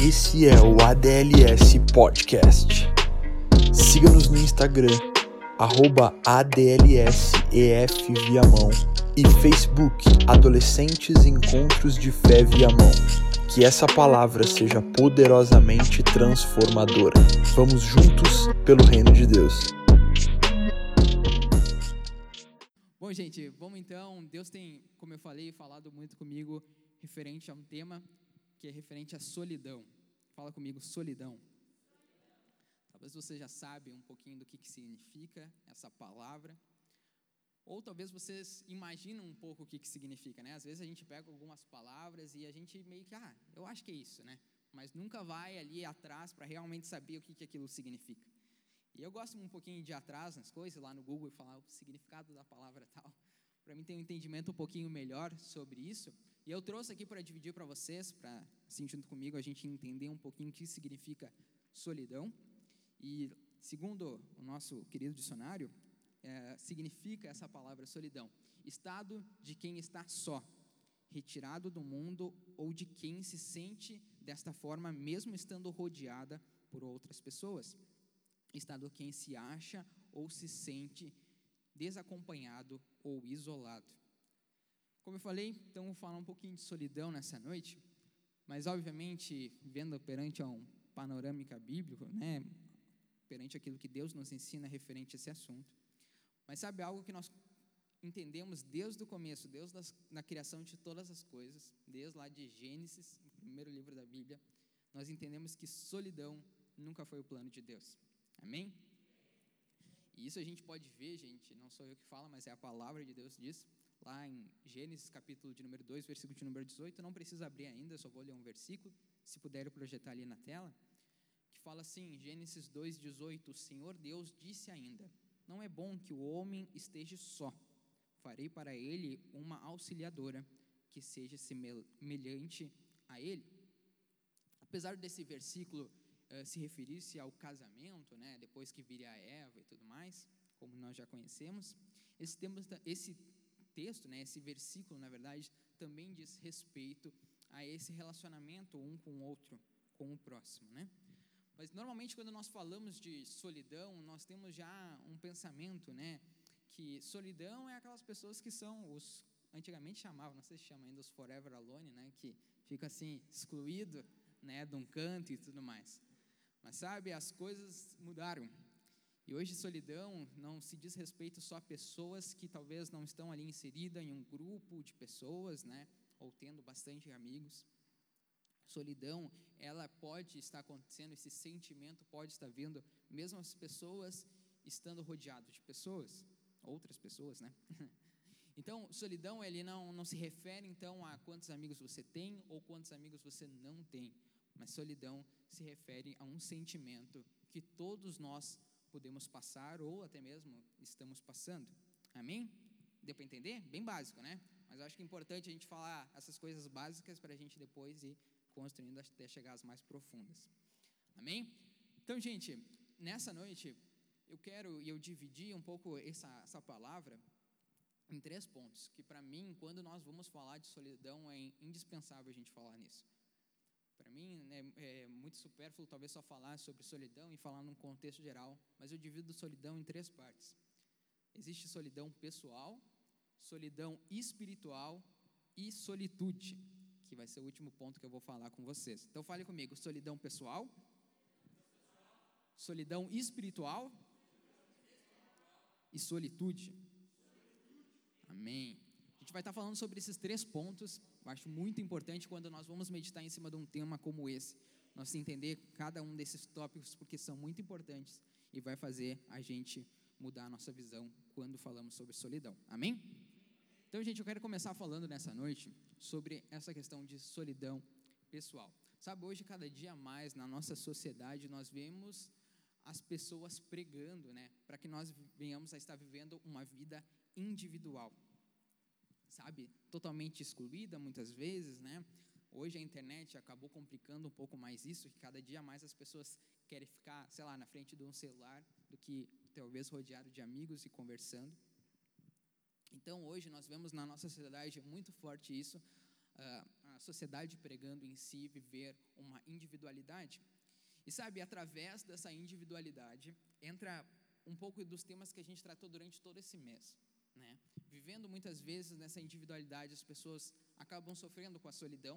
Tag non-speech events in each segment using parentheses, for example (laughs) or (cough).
Esse é o ADLS Podcast. Siga-nos no Instagram, arroba ADLSEF e Facebook Adolescentes Encontros de Fé Viamão. Que essa palavra seja poderosamente transformadora. Vamos juntos pelo reino de Deus. Bom, gente, vamos então. Deus tem, como eu falei, falado muito comigo referente a um tema que é referente à solidão. Fala comigo, solidão. Talvez você já sabe um pouquinho do que, que significa essa palavra. Ou talvez vocês imaginam um pouco o que, que significa, né? Às vezes a gente pega algumas palavras e a gente meio que, ah, eu acho que é isso, né? Mas nunca vai ali atrás para realmente saber o que, que aquilo significa. E eu gosto um pouquinho de ir atrás nas coisas, lá no Google, e falar o significado da palavra tal, para mim ter um entendimento um pouquinho melhor sobre isso. E eu trouxe aqui para dividir para vocês, para, assim, junto comigo, a gente entender um pouquinho o que significa solidão. E, segundo o nosso querido dicionário, é, significa essa palavra solidão: estado de quem está só, retirado do mundo ou de quem se sente desta forma, mesmo estando rodeada por outras pessoas. Estado de quem se acha ou se sente desacompanhado ou isolado. Como eu falei, então vou falar um pouquinho de solidão nessa noite, mas obviamente, vendo perante um panorâmica bíblico, né, perante aquilo que Deus nos ensina referente a esse assunto. Mas sabe algo que nós entendemos desde o começo, Deus das, na criação de todas as coisas, desde lá de Gênesis, o primeiro livro da Bíblia, nós entendemos que solidão nunca foi o plano de Deus. Amém? E isso a gente pode ver, gente, não sou eu que falo, mas é a palavra de Deus diz, lá em Gênesis capítulo de número 2, versículo de número 18, não precisa abrir ainda, só vou ler um versículo, se puder projetar ali na tela, que fala assim, Gênesis 2, 18, o Senhor Deus disse ainda, não é bom que o homem esteja só, farei para ele uma auxiliadora, que seja semelhante a ele. Apesar desse versículo uh, se referisse ao casamento, né, depois que viria a Eva e tudo mais, como nós já conhecemos, esse, tema, esse texto, né, esse versículo, na verdade, também diz respeito a esse relacionamento um com o outro, com o próximo, né? Mas normalmente quando nós falamos de solidão, nós temos já um pensamento, né, que solidão é aquelas pessoas que são os antigamente chamavam, não sei se chama ainda os forever alone, né, que fica assim excluído, né, de um canto e tudo mais. Mas sabe, as coisas mudaram. E hoje solidão não se diz respeito só a pessoas que talvez não estão ali inseridas em um grupo de pessoas, né, ou tendo bastante amigos. Solidão, ela pode estar acontecendo, esse sentimento pode estar vindo, mesmo as pessoas estando rodeado de pessoas, outras pessoas, né? (laughs) Então, solidão, ele não, não se refere então a quantos amigos você tem ou quantos amigos você não tem, mas solidão se refere a um sentimento que todos nós podemos passar ou até mesmo estamos passando. Amém? Deu para entender? Bem básico, né? Mas acho que é importante a gente falar essas coisas básicas para a gente depois ir construindo até chegar às mais profundas. Amém? Então, gente, nessa noite eu quero e eu dividi um pouco essa, essa palavra em três pontos, que para mim, quando nós vamos falar de solidão, é indispensável a gente falar nisso. Para mim, né, é muito supérfluo talvez só falar sobre solidão e falar num contexto geral, mas eu divido solidão em três partes. Existe solidão pessoal, solidão espiritual e solitude, que vai ser o último ponto que eu vou falar com vocês. Então fale comigo, solidão pessoal, solidão espiritual e solitude. Amém. A gente vai estar falando sobre esses três pontos eu acho muito importante quando nós vamos meditar em cima de um tema como esse, nós entender cada um desses tópicos porque são muito importantes e vai fazer a gente mudar a nossa visão quando falamos sobre solidão. Amém? Então, gente, eu quero começar falando nessa noite sobre essa questão de solidão pessoal. Sabe, hoje, cada dia mais na nossa sociedade, nós vemos as pessoas pregando, né, para que nós venhamos a estar vivendo uma vida individual sabe, totalmente excluída muitas vezes, né? Hoje a internet acabou complicando um pouco mais isso, que cada dia mais as pessoas querem ficar, sei lá, na frente de um celular do que talvez rodeado de amigos e conversando. Então hoje nós vemos na nossa sociedade muito forte isso, uh, a sociedade pregando em si viver uma individualidade. E sabe, através dessa individualidade entra um pouco dos temas que a gente tratou durante todo esse mês. Né? Vivendo muitas vezes nessa individualidade, as pessoas acabam sofrendo com a solidão,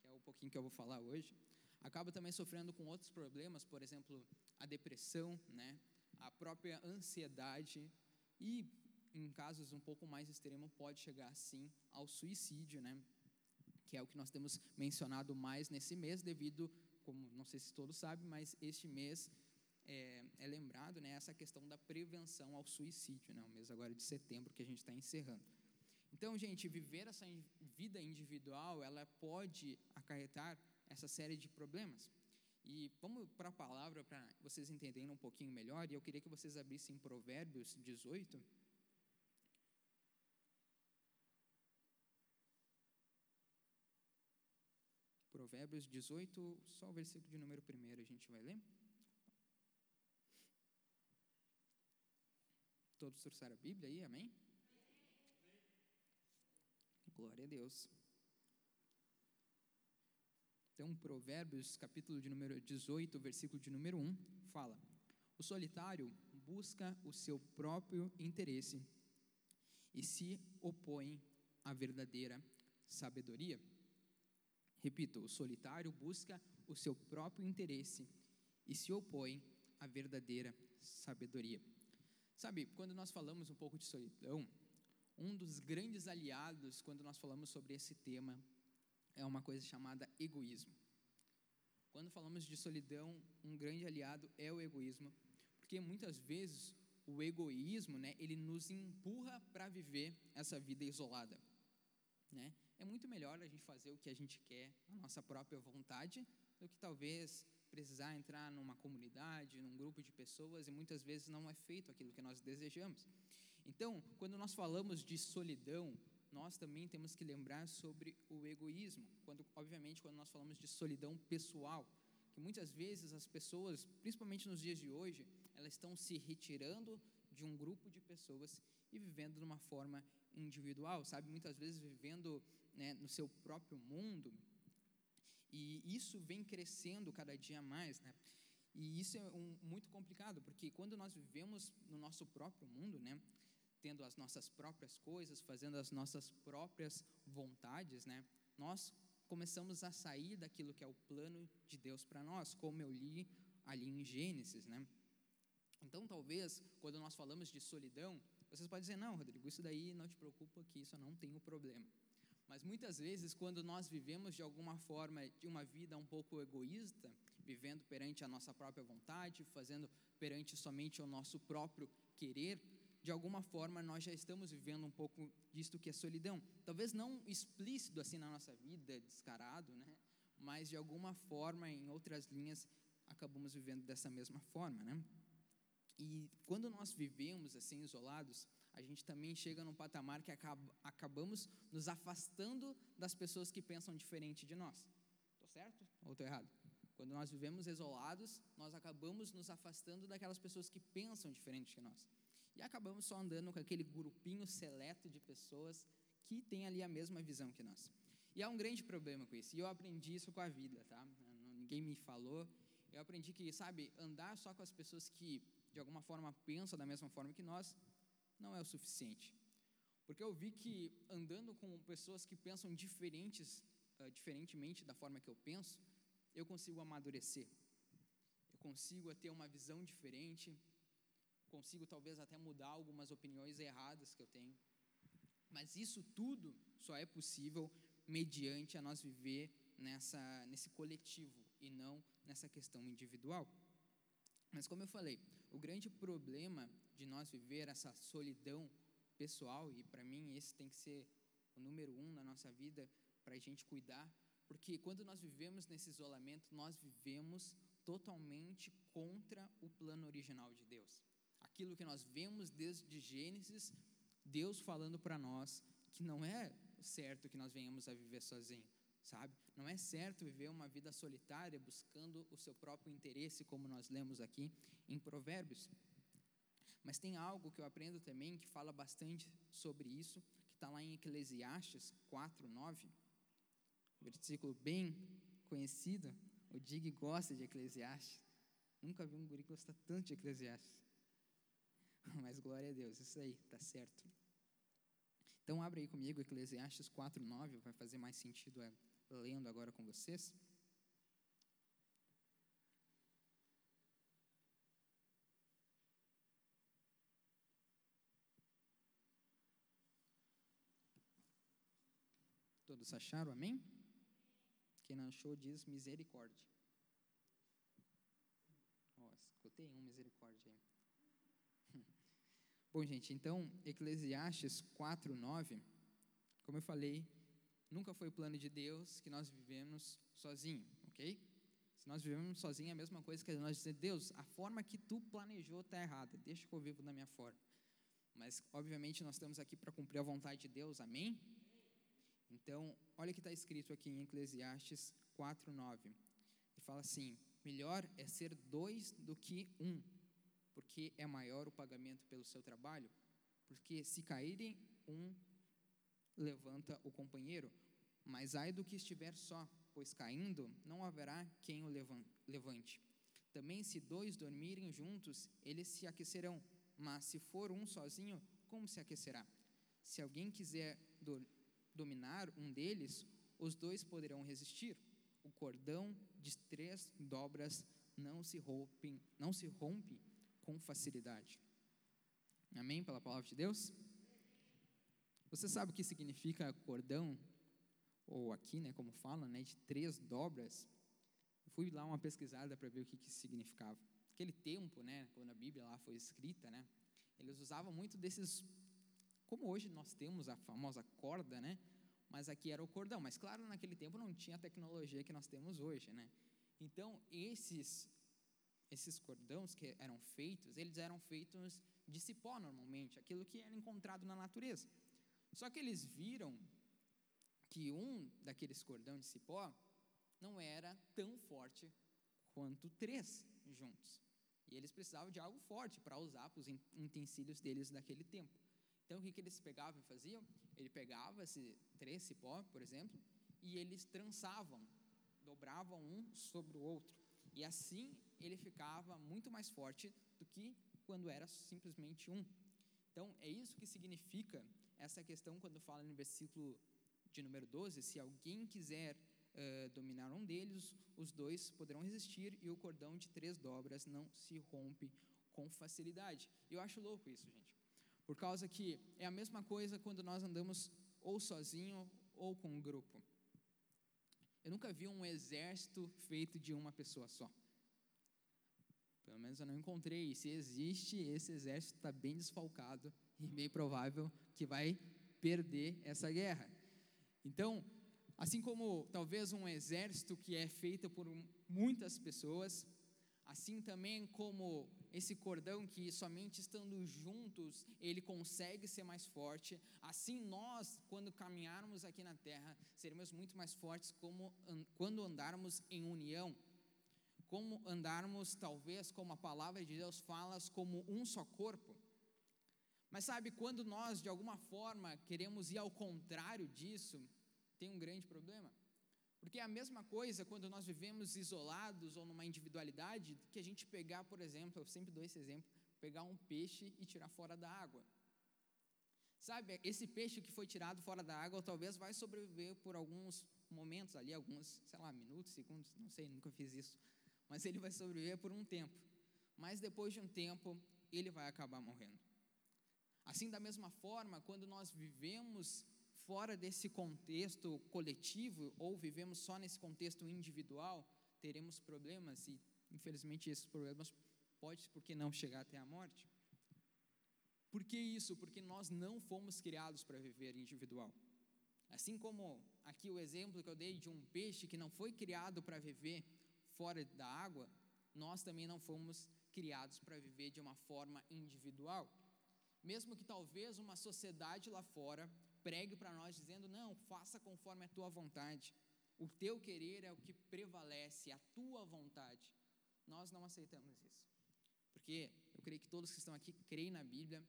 que é o pouquinho que eu vou falar hoje, acabam também sofrendo com outros problemas, por exemplo, a depressão, né? a própria ansiedade e, em casos um pouco mais extremos, pode chegar sim ao suicídio, né? que é o que nós temos mencionado mais nesse mês, devido, como não sei se todos sabem, mas este mês é, é, lembrado né, essa questão da prevenção ao suicídio, né, o mês agora de setembro que a gente está encerrando. Então, gente, viver essa vida individual, ela pode acarretar essa série de problemas. E vamos para a palavra para vocês entenderem um pouquinho melhor, e eu queria que vocês abrissem Provérbios 18. Provérbios 18, só o versículo de número 1 a gente vai ler. Todos trouxeram a Bíblia aí, amém? Glória a Deus. Então, Provérbios, capítulo de número 18, versículo de número 1, fala: O solitário busca o seu próprio interesse e se opõe à verdadeira sabedoria. Repito, o solitário busca o seu próprio interesse e se opõe à verdadeira sabedoria. Sabe, quando nós falamos um pouco de solidão, um dos grandes aliados quando nós falamos sobre esse tema é uma coisa chamada egoísmo. Quando falamos de solidão, um grande aliado é o egoísmo, porque muitas vezes o egoísmo, né, ele nos empurra para viver essa vida isolada, né? É muito melhor a gente fazer o que a gente quer, a nossa própria vontade, do que talvez precisar entrar numa comunidade, num grupo de pessoas e muitas vezes não é feito aquilo que nós desejamos. Então, quando nós falamos de solidão, nós também temos que lembrar sobre o egoísmo. Quando, obviamente, quando nós falamos de solidão pessoal, que muitas vezes as pessoas, principalmente nos dias de hoje, elas estão se retirando de um grupo de pessoas e vivendo de uma forma individual, sabe? Muitas vezes vivendo né, no seu próprio mundo, e isso vem crescendo cada dia mais, né? E isso é um, muito complicado, porque quando nós vivemos no nosso próprio mundo, né, tendo as nossas próprias coisas, fazendo as nossas próprias vontades, né, nós começamos a sair daquilo que é o plano de Deus para nós, como eu li ali em Gênesis, né? Então, talvez, quando nós falamos de solidão, vocês podem dizer: "Não, Rodrigo, isso daí não te preocupa, que isso não tem o problema". Mas muitas vezes, quando nós vivemos de alguma forma de uma vida um pouco egoísta, vivendo perante a nossa própria vontade, fazendo perante somente o nosso próprio querer, de alguma forma nós já estamos vivendo um pouco disto que é solidão. Talvez não explícito assim na nossa vida, descarado, né? Mas de alguma forma, em outras linhas, acabamos vivendo dessa mesma forma, né? E quando nós vivemos assim isolados, a gente também chega num patamar que acaba, acabamos nos afastando das pessoas que pensam diferente de nós. Estou certo ou estou errado? Quando nós vivemos isolados, nós acabamos nos afastando daquelas pessoas que pensam diferente de nós. E acabamos só andando com aquele grupinho seleto de pessoas que tem ali a mesma visão que nós. E há um grande problema com isso. E eu aprendi isso com a vida, tá? Ninguém me falou. Eu aprendi que, sabe, andar só com as pessoas que de alguma forma pensam da mesma forma que nós não é o suficiente. Porque eu vi que andando com pessoas que pensam diferentes, uh, diferentemente da forma que eu penso, eu consigo amadurecer. Eu consigo ter uma visão diferente, consigo talvez até mudar algumas opiniões erradas que eu tenho. Mas isso tudo só é possível mediante a nós viver nessa nesse coletivo e não nessa questão individual. Mas como eu falei, o grande problema de nós viver essa solidão pessoal, e para mim esse tem que ser o número um na nossa vida para a gente cuidar, porque quando nós vivemos nesse isolamento, nós vivemos totalmente contra o plano original de Deus. Aquilo que nós vemos desde Gênesis, Deus falando para nós que não é certo que nós venhamos a viver sozinhos sabe? Não é certo viver uma vida solitária buscando o seu próprio interesse, como nós lemos aqui em Provérbios. Mas tem algo que eu aprendo também que fala bastante sobre isso, que está lá em Eclesiastes 4, 9. versículo bem conhecido. O Dig gosta de Eclesiastes. Nunca vi um guri gostar tanto de Eclesiastes. (laughs) Mas glória a Deus, isso aí, tá certo. Então abre aí comigo Eclesiastes 4:9, vai fazer mais sentido é, lendo agora com vocês. Todos acharam, amém? Quem não achou diz misericórdia. Ó, escutei um misericórdia aí. Bom, gente, então, Eclesiastes 4, 9, como eu falei, nunca foi plano de Deus que nós vivemos sozinho, ok? Se nós vivemos sozinho, é a mesma coisa que nós dizer, Deus, a forma que tu planejou está errada, deixa que eu vivo da minha forma. Mas, obviamente, nós estamos aqui para cumprir a vontade de Deus, amém? Então, olha o que está escrito aqui em Eclesiastes 4:9. Ele fala assim: melhor é ser dois do que um, porque é maior o pagamento pelo seu trabalho. Porque se caírem, um levanta o companheiro, mas ai do que estiver só, pois caindo não haverá quem o levante. Também se dois dormirem juntos, eles se aquecerão, mas se for um sozinho, como se aquecerá? Se alguém quiser dominar um deles, os dois poderão resistir. O cordão de três dobras não se rompe, não se rompe com facilidade. Amém? Pela palavra de Deus? Você sabe o que significa cordão? Ou aqui, né, como fala, né, de três dobras. Eu fui lá uma pesquisada para ver o que, que significava. Aquele tempo, né, quando a Bíblia lá foi escrita, né, eles usavam muito desses como hoje nós temos a famosa corda, né? Mas aqui era o cordão. Mas claro, naquele tempo não tinha a tecnologia que nós temos hoje, né? Então, esses esses cordões que eram feitos, eles eram feitos de cipó normalmente, aquilo que era encontrado na natureza. Só que eles viram que um daqueles cordões de cipó não era tão forte quanto três juntos. E eles precisavam de algo forte para usar para os utensílios deles daquele tempo. Então, o que, eles pegavam e faziam? Ele pegava esse três cipó, por exemplo, e eles trançavam, dobravam um sobre o outro. E assim ele ficava muito mais forte do que quando era simplesmente um. Então, é isso que significa essa questão quando fala no versículo de número 12: se alguém quiser uh, dominar um deles, os dois poderão resistir e o cordão de três dobras não se rompe com facilidade. Eu acho louco isso, gente. Por causa que é a mesma coisa quando nós andamos ou sozinho ou com um grupo. Eu nunca vi um exército feito de uma pessoa só. Pelo menos eu não encontrei. E se existe, esse exército está bem desfalcado e bem provável que vai perder essa guerra. Então, assim como talvez um exército que é feito por muitas pessoas, assim também como esse cordão que somente estando juntos ele consegue ser mais forte. Assim nós, quando caminharmos aqui na terra, seremos muito mais fortes como quando andarmos em união. Como andarmos, talvez, como a palavra de Deus fala, como um só corpo. Mas sabe, quando nós de alguma forma queremos ir ao contrário disso, tem um grande problema. Porque é a mesma coisa quando nós vivemos isolados ou numa individualidade que a gente pegar, por exemplo, eu sempre dou esse exemplo, pegar um peixe e tirar fora da água. Sabe, esse peixe que foi tirado fora da água talvez vai sobreviver por alguns momentos ali, alguns, sei lá, minutos, segundos, não sei, nunca fiz isso. Mas ele vai sobreviver por um tempo. Mas depois de um tempo, ele vai acabar morrendo. Assim, da mesma forma, quando nós vivemos fora desse contexto coletivo ou vivemos só nesse contexto individual, teremos problemas e, infelizmente, esses problemas pode, por que não, chegar até a morte. Por que isso? Porque nós não fomos criados para viver individual. Assim como aqui o exemplo que eu dei de um peixe que não foi criado para viver fora da água, nós também não fomos criados para viver de uma forma individual. Mesmo que talvez uma sociedade lá fora pregue para nós dizendo: não, faça conforme a tua vontade. O teu querer é o que prevalece, a tua vontade. Nós não aceitamos isso. Porque eu creio que todos que estão aqui creem na Bíblia,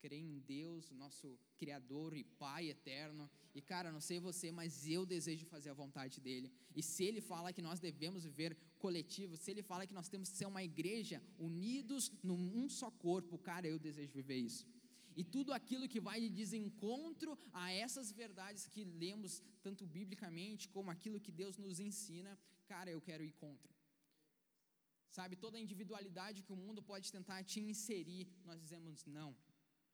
crê em Deus, nosso Criador e Pai eterno. E cara, não sei você, mas eu desejo fazer a vontade dele. E se ele fala que nós devemos viver coletivo, se ele fala que nós temos que ser uma igreja unidos num só corpo, cara, eu desejo viver isso. E tudo aquilo que vai de desencontro a essas verdades que lemos tanto biblicamente como aquilo que Deus nos ensina, cara, eu quero ir contra. Sabe, toda a individualidade que o mundo pode tentar te inserir, nós dizemos não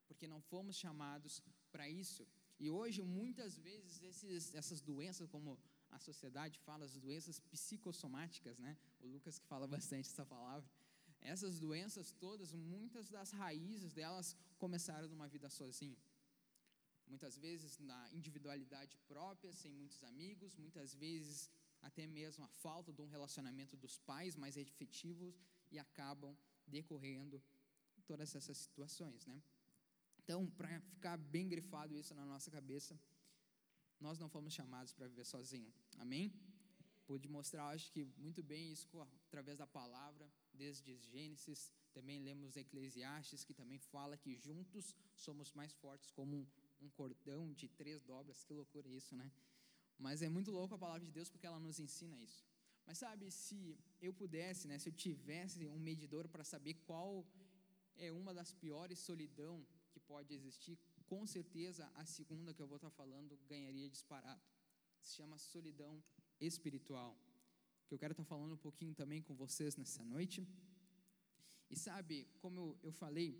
porque não fomos chamados para isso. E hoje, muitas vezes, esses, essas doenças, como a sociedade fala, as doenças psicossomáticas, né? O Lucas que fala bastante essa palavra. Essas doenças todas, muitas das raízes delas começaram numa vida sozinho. Muitas vezes na individualidade própria, sem muitos amigos, muitas vezes até mesmo a falta de um relacionamento dos pais mais efetivos e acabam decorrendo todas essas situações, né? Então, para ficar bem grifado isso na nossa cabeça, nós não fomos chamados para viver sozinho. Amém? Pude mostrar, acho que muito bem isso através da palavra, desde Gênesis, também lemos Eclesiastes, que também fala que juntos somos mais fortes como um, cordão de três dobras. Que loucura isso, né? Mas é muito louco a palavra de Deus porque ela nos ensina isso. Mas sabe, se eu pudesse, né, se eu tivesse um medidor para saber qual é uma das piores solidão que pode existir, com certeza a segunda que eu vou estar falando ganharia disparado. Se chama solidão espiritual. Que eu quero estar falando um pouquinho também com vocês nessa noite. E sabe, como eu, eu falei,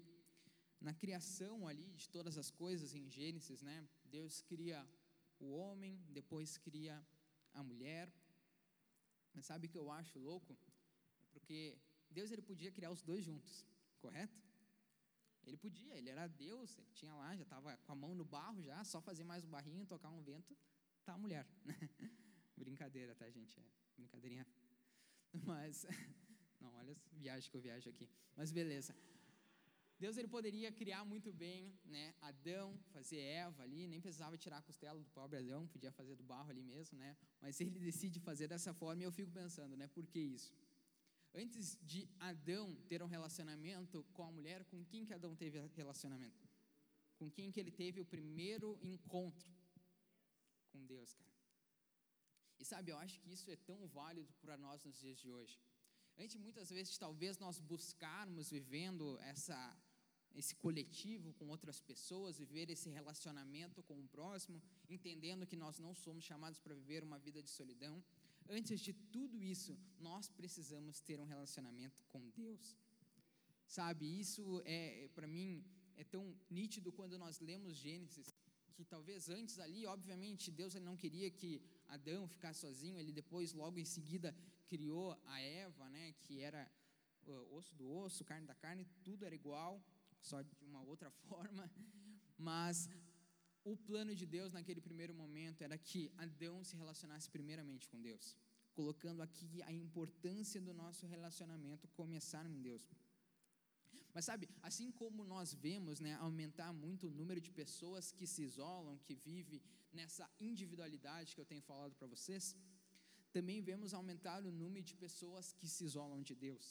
na criação ali de todas as coisas em Gênesis, né? Deus cria o homem, depois cria a mulher. Mas sabe o que eu acho louco? Porque Deus ele podia criar os dois juntos, correto? Ele podia, ele era Deus, ele tinha lá, já estava com a mão no barro já, só fazer mais um barrinho, tocar um vento, tá a mulher. Brincadeira, tá, gente? É brincadeirinha. (laughs) Mas, (laughs) não, olha as viagens que eu viajo aqui. Mas beleza. Deus ele poderia criar muito bem, né? Adão, fazer Eva ali, nem precisava tirar a costela do pobre Adão, podia fazer do barro ali mesmo, né? Mas ele decide fazer dessa forma e eu fico pensando, né? Por que isso? Antes de Adão ter um relacionamento com a mulher, com quem que Adão teve relacionamento? Com quem que ele teve o primeiro encontro? Com Deus, cara. E sabe, eu acho que isso é tão válido para nós nos dias de hoje. Antes, muitas vezes, talvez nós buscarmos vivendo essa, esse coletivo com outras pessoas, viver esse relacionamento com o próximo, entendendo que nós não somos chamados para viver uma vida de solidão, Antes de tudo isso, nós precisamos ter um relacionamento com Deus. Sabe, isso é, para mim, é tão nítido quando nós lemos Gênesis, que talvez antes ali, obviamente, Deus ele não queria que Adão ficasse sozinho, ele depois, logo em seguida, criou a Eva, né, que era osso do osso, carne da carne, tudo era igual, só de uma outra (laughs) forma, mas o plano de Deus naquele primeiro momento era que Adão se relacionasse primeiramente com Deus, colocando aqui a importância do nosso relacionamento começar em Deus. Mas sabe, assim como nós vemos né, aumentar muito o número de pessoas que se isolam, que vivem nessa individualidade que eu tenho falado para vocês, também vemos aumentar o número de pessoas que se isolam de Deus.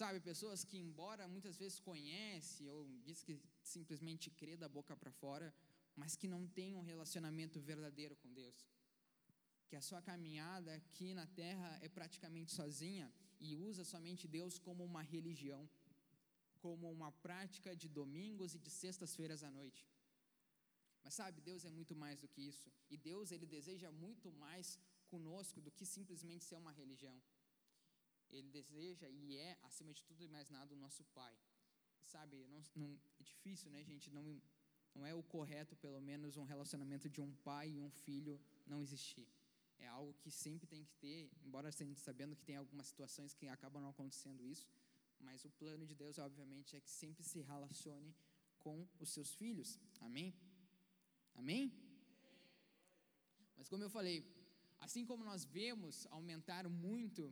Sabe, pessoas que, embora muitas vezes conhece ou diz que simplesmente crê da boca para fora, mas que não tem um relacionamento verdadeiro com Deus. Que a sua caminhada aqui na terra é praticamente sozinha e usa somente Deus como uma religião, como uma prática de domingos e de sextas-feiras à noite. Mas sabe, Deus é muito mais do que isso. E Deus, ele deseja muito mais conosco do que simplesmente ser uma religião. Ele deseja e é, acima de tudo e mais nada, o nosso Pai. Sabe, não, não, é difícil, né, gente? Não, não é o correto, pelo menos, um relacionamento de um pai e um filho não existir. É algo que sempre tem que ter, embora estejamos sabendo que tem algumas situações que acabam não acontecendo isso, mas o plano de Deus, obviamente, é que sempre se relacione com os seus filhos. Amém? Amém? Mas como eu falei, assim como nós vemos aumentar muito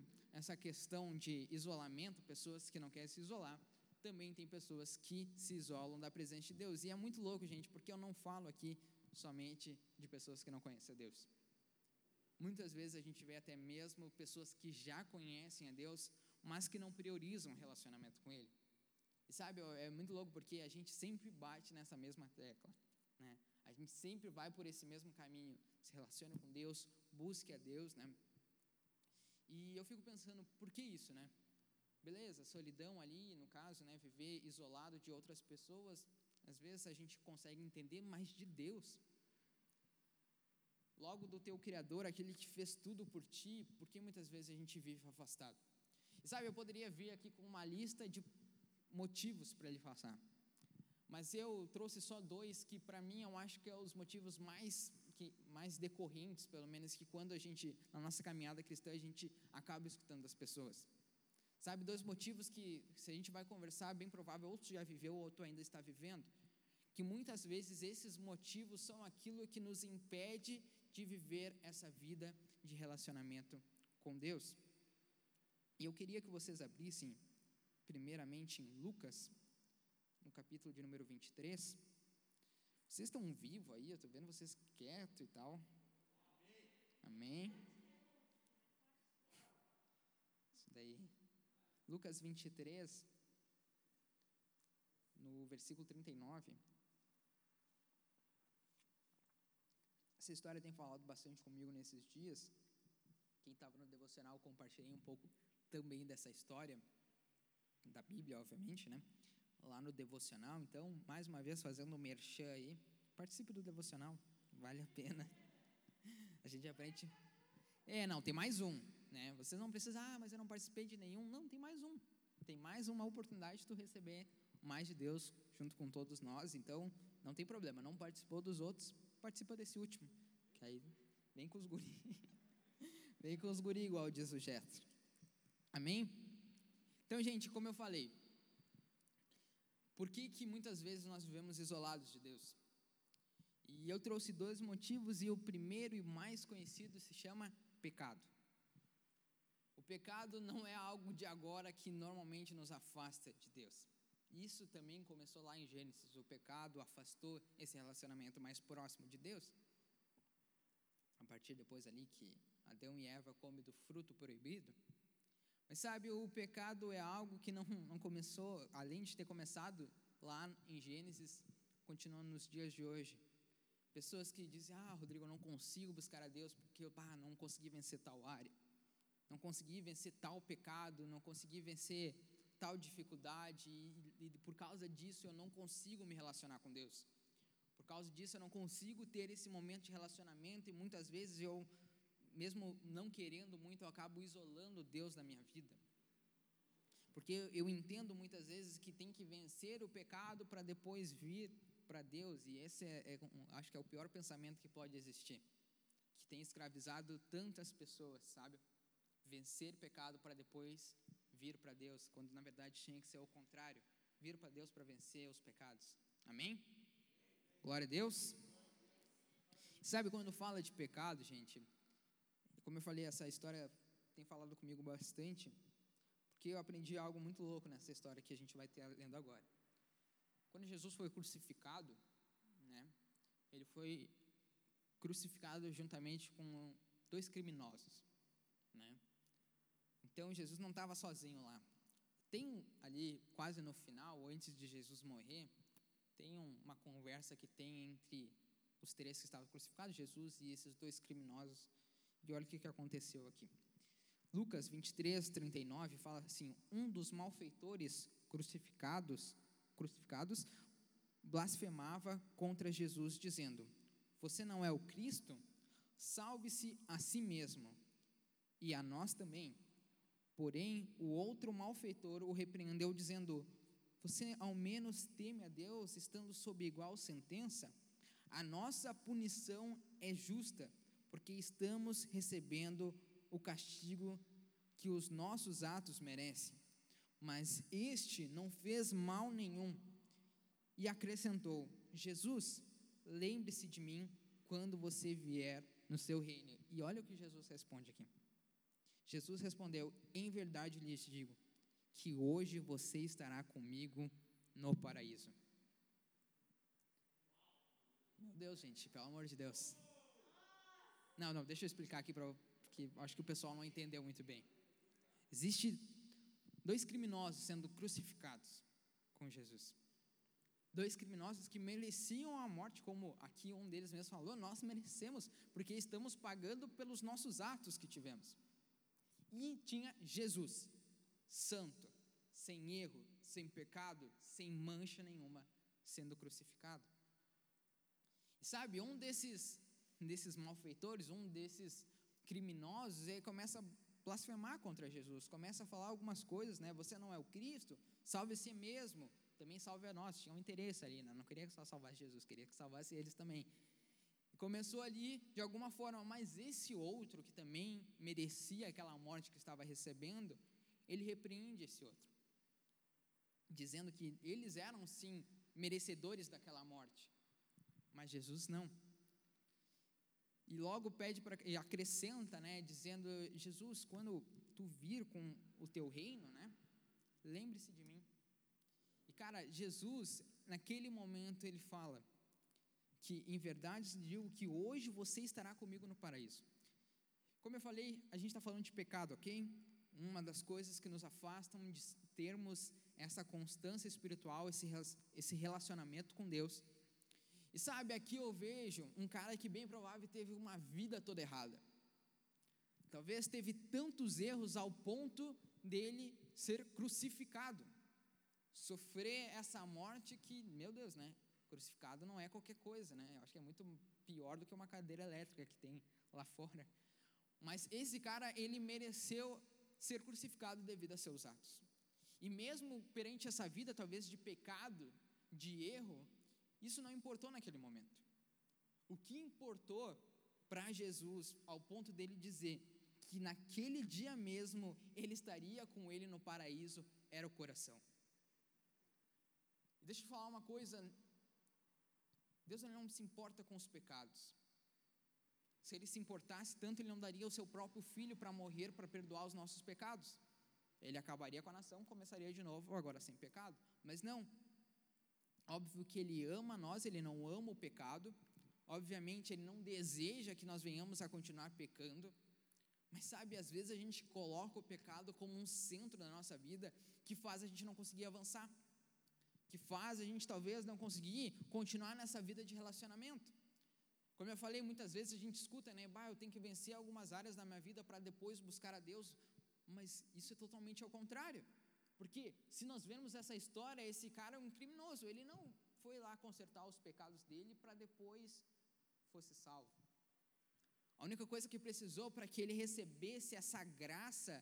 essa questão de isolamento, pessoas que não querem se isolar, também tem pessoas que se isolam da presença de Deus. E é muito louco, gente, porque eu não falo aqui somente de pessoas que não conhecem a Deus. Muitas vezes a gente vê até mesmo pessoas que já conhecem a Deus, mas que não priorizam o relacionamento com Ele. E sabe, é muito louco porque a gente sempre bate nessa mesma tecla, né? A gente sempre vai por esse mesmo caminho, se relaciona com Deus, busque a Deus, né? E eu fico pensando, por que isso, né? Beleza, solidão ali, no caso, né, viver isolado de outras pessoas, às vezes a gente consegue entender mais de Deus. Logo do teu Criador, aquele que fez tudo por ti, por que muitas vezes a gente vive afastado? E sabe, eu poderia vir aqui com uma lista de motivos para ele passar. Mas eu trouxe só dois que para mim eu acho que é os motivos mais que mais decorrentes, pelo menos que quando a gente na nossa caminhada cristã a gente acaba escutando as pessoas. Sabe, dois motivos que se a gente vai conversar, bem provável outro já viveu, outro ainda está vivendo, que muitas vezes esses motivos são aquilo que nos impede de viver essa vida de relacionamento com Deus. E eu queria que vocês abrissem primeiramente em Lucas, no capítulo de número 23. Vocês estão vivos aí, eu estou vendo vocês quietos e tal. Amém. Isso daí. Lucas 23, no versículo 39. Essa história tem falado bastante comigo nesses dias. Quem estava no devocional, compartilhei um pouco também dessa história da Bíblia, obviamente, né? Lá no devocional. Então, mais uma vez, fazendo um merchan aí, participe do devocional, vale a pena. A gente aprende. É, não, tem mais um, né? Vocês não precisam, ah, mas eu não participei de nenhum. Não, tem mais um. Tem mais uma oportunidade de tu receber mais de Deus junto com todos nós. Então, não tem problema. Não participou dos outros, participa desse último. Que aí vem com os guri. (laughs) vem com os guri, igual diz o Getro. Amém? Então, gente, como eu falei, por que, que muitas vezes nós vivemos isolados de Deus? E eu trouxe dois motivos, e o primeiro e mais conhecido se chama pecado. O pecado não é algo de agora que normalmente nos afasta de Deus. Isso também começou lá em Gênesis. O pecado afastou esse relacionamento mais próximo de Deus. A partir depois ali que Adão e Eva comem do fruto proibido, mas sabe, o pecado é algo que não, não começou, além de ter começado lá em Gênesis, continua nos dias de hoje. Pessoas que dizem, ah, Rodrigo, eu não consigo buscar a Deus porque eu ah, não consegui vencer tal área, não consegui vencer tal pecado, não consegui vencer tal dificuldade, e, e por causa disso eu não consigo me relacionar com Deus. Por causa disso eu não consigo ter esse momento de relacionamento e muitas vezes eu mesmo não querendo muito, eu acabo isolando Deus da minha vida. Porque eu entendo muitas vezes que tem que vencer o pecado para depois vir para Deus, e esse é, é, acho que é o pior pensamento que pode existir, que tem escravizado tantas pessoas, sabe? Vencer pecado para depois vir para Deus, quando na verdade tinha que ser o contrário, vir para Deus para vencer os pecados. Amém? Glória a Deus. Sabe quando fala de pecado, gente? Como eu falei, essa história tem falado comigo bastante, porque eu aprendi algo muito louco nessa história que a gente vai ter lendo agora. Quando Jesus foi crucificado, né, ele foi crucificado juntamente com dois criminosos, né? Então Jesus não estava sozinho lá. Tem ali quase no final, antes de Jesus morrer, tem uma conversa que tem entre os três que estavam crucificados, Jesus e esses dois criminosos e olha o que, aconteceu aqui. Lucas 23, 39 fala assim: Um dos malfeitores crucificados, crucificados blasfemava contra Jesus, dizendo: Você não é o Cristo? Salve-se a si mesmo e a nós também. Porém, o outro malfeitor o repreendeu, dizendo: Você ao menos teme a Deus, estando sob igual sentença? A nossa punição é justa porque estamos recebendo o castigo que os nossos atos merecem. Mas este não fez mal nenhum. E acrescentou: Jesus, lembre-se de mim quando você vier no seu reino. E olha o que Jesus responde aqui. Jesus respondeu: Em verdade lhes digo que hoje você estará comigo no paraíso. Meu Deus, gente, pelo amor de Deus. Não, não, deixa eu explicar aqui para que acho que o pessoal não entendeu muito bem. Existe dois criminosos sendo crucificados com Jesus. Dois criminosos que mereciam a morte, como aqui um deles mesmo falou, nós merecemos, porque estamos pagando pelos nossos atos que tivemos. E tinha Jesus, santo, sem erro, sem pecado, sem mancha nenhuma, sendo crucificado. E sabe, um desses, desses malfeitores, um desses criminosos, ele começa a blasfemar contra Jesus, começa a falar algumas coisas, né? Você não é o Cristo, salve si mesmo, também salve a nós. Tinha um interesse ali, né? não queria que só salvasse Jesus, queria que salvasse eles também. E começou ali de alguma forma, mas esse outro que também merecia aquela morte que estava recebendo, ele repreende esse outro, dizendo que eles eram sim merecedores daquela morte, mas Jesus não. E logo pede para e acrescenta, né, dizendo: Jesus, quando tu vir com o teu reino, né, lembre-se de mim. E cara, Jesus, naquele momento ele fala que em verdade digo que hoje você estará comigo no paraíso. Como eu falei, a gente está falando de pecado, ok? Uma das coisas que nos afastam de termos essa constância espiritual, esse, esse relacionamento com Deus. E sabe, aqui eu vejo um cara que bem provável teve uma vida toda errada. Talvez teve tantos erros ao ponto dele ser crucificado. Sofrer essa morte que, meu Deus, né? Crucificado não é qualquer coisa, né? Eu acho que é muito pior do que uma cadeira elétrica que tem lá fora. Mas esse cara, ele mereceu ser crucificado devido a seus atos. E mesmo perante essa vida, talvez de pecado, de erro, isso não importou naquele momento. O que importou para Jesus, ao ponto dele dizer que naquele dia mesmo ele estaria com ele no paraíso, era o coração. Deixa eu falar uma coisa: Deus não se importa com os pecados. Se ele se importasse tanto, ele não daria o seu próprio filho para morrer para perdoar os nossos pecados. Ele acabaria com a nação, começaria de novo, agora sem pecado. Mas não, Óbvio que Ele ama nós, Ele não ama o pecado. Obviamente, Ele não deseja que nós venhamos a continuar pecando. Mas sabe, às vezes a gente coloca o pecado como um centro da nossa vida que faz a gente não conseguir avançar, que faz a gente talvez não conseguir continuar nessa vida de relacionamento. Como eu falei, muitas vezes a gente escuta, né? Bah, eu tenho que vencer algumas áreas da minha vida para depois buscar a Deus, mas isso é totalmente ao contrário. Porque se nós vemos essa história, esse cara é um criminoso, ele não foi lá consertar os pecados dele para depois fosse salvo. A única coisa que precisou para que ele recebesse essa graça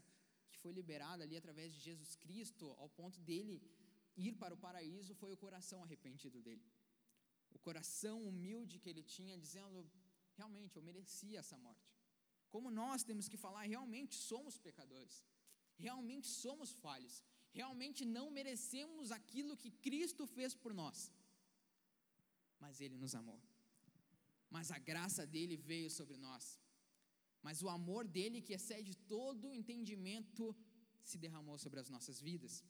que foi liberada ali através de Jesus Cristo, ao ponto dele ir para o paraíso, foi o coração arrependido dele. O coração humilde que ele tinha, dizendo: realmente, eu merecia essa morte. Como nós temos que falar, realmente somos pecadores, realmente somos falhos, realmente não merecemos aquilo que Cristo fez por nós, mas Ele nos amou, mas a graça dele veio sobre nós, mas o amor dele, que excede todo entendimento, se derramou sobre as nossas vidas.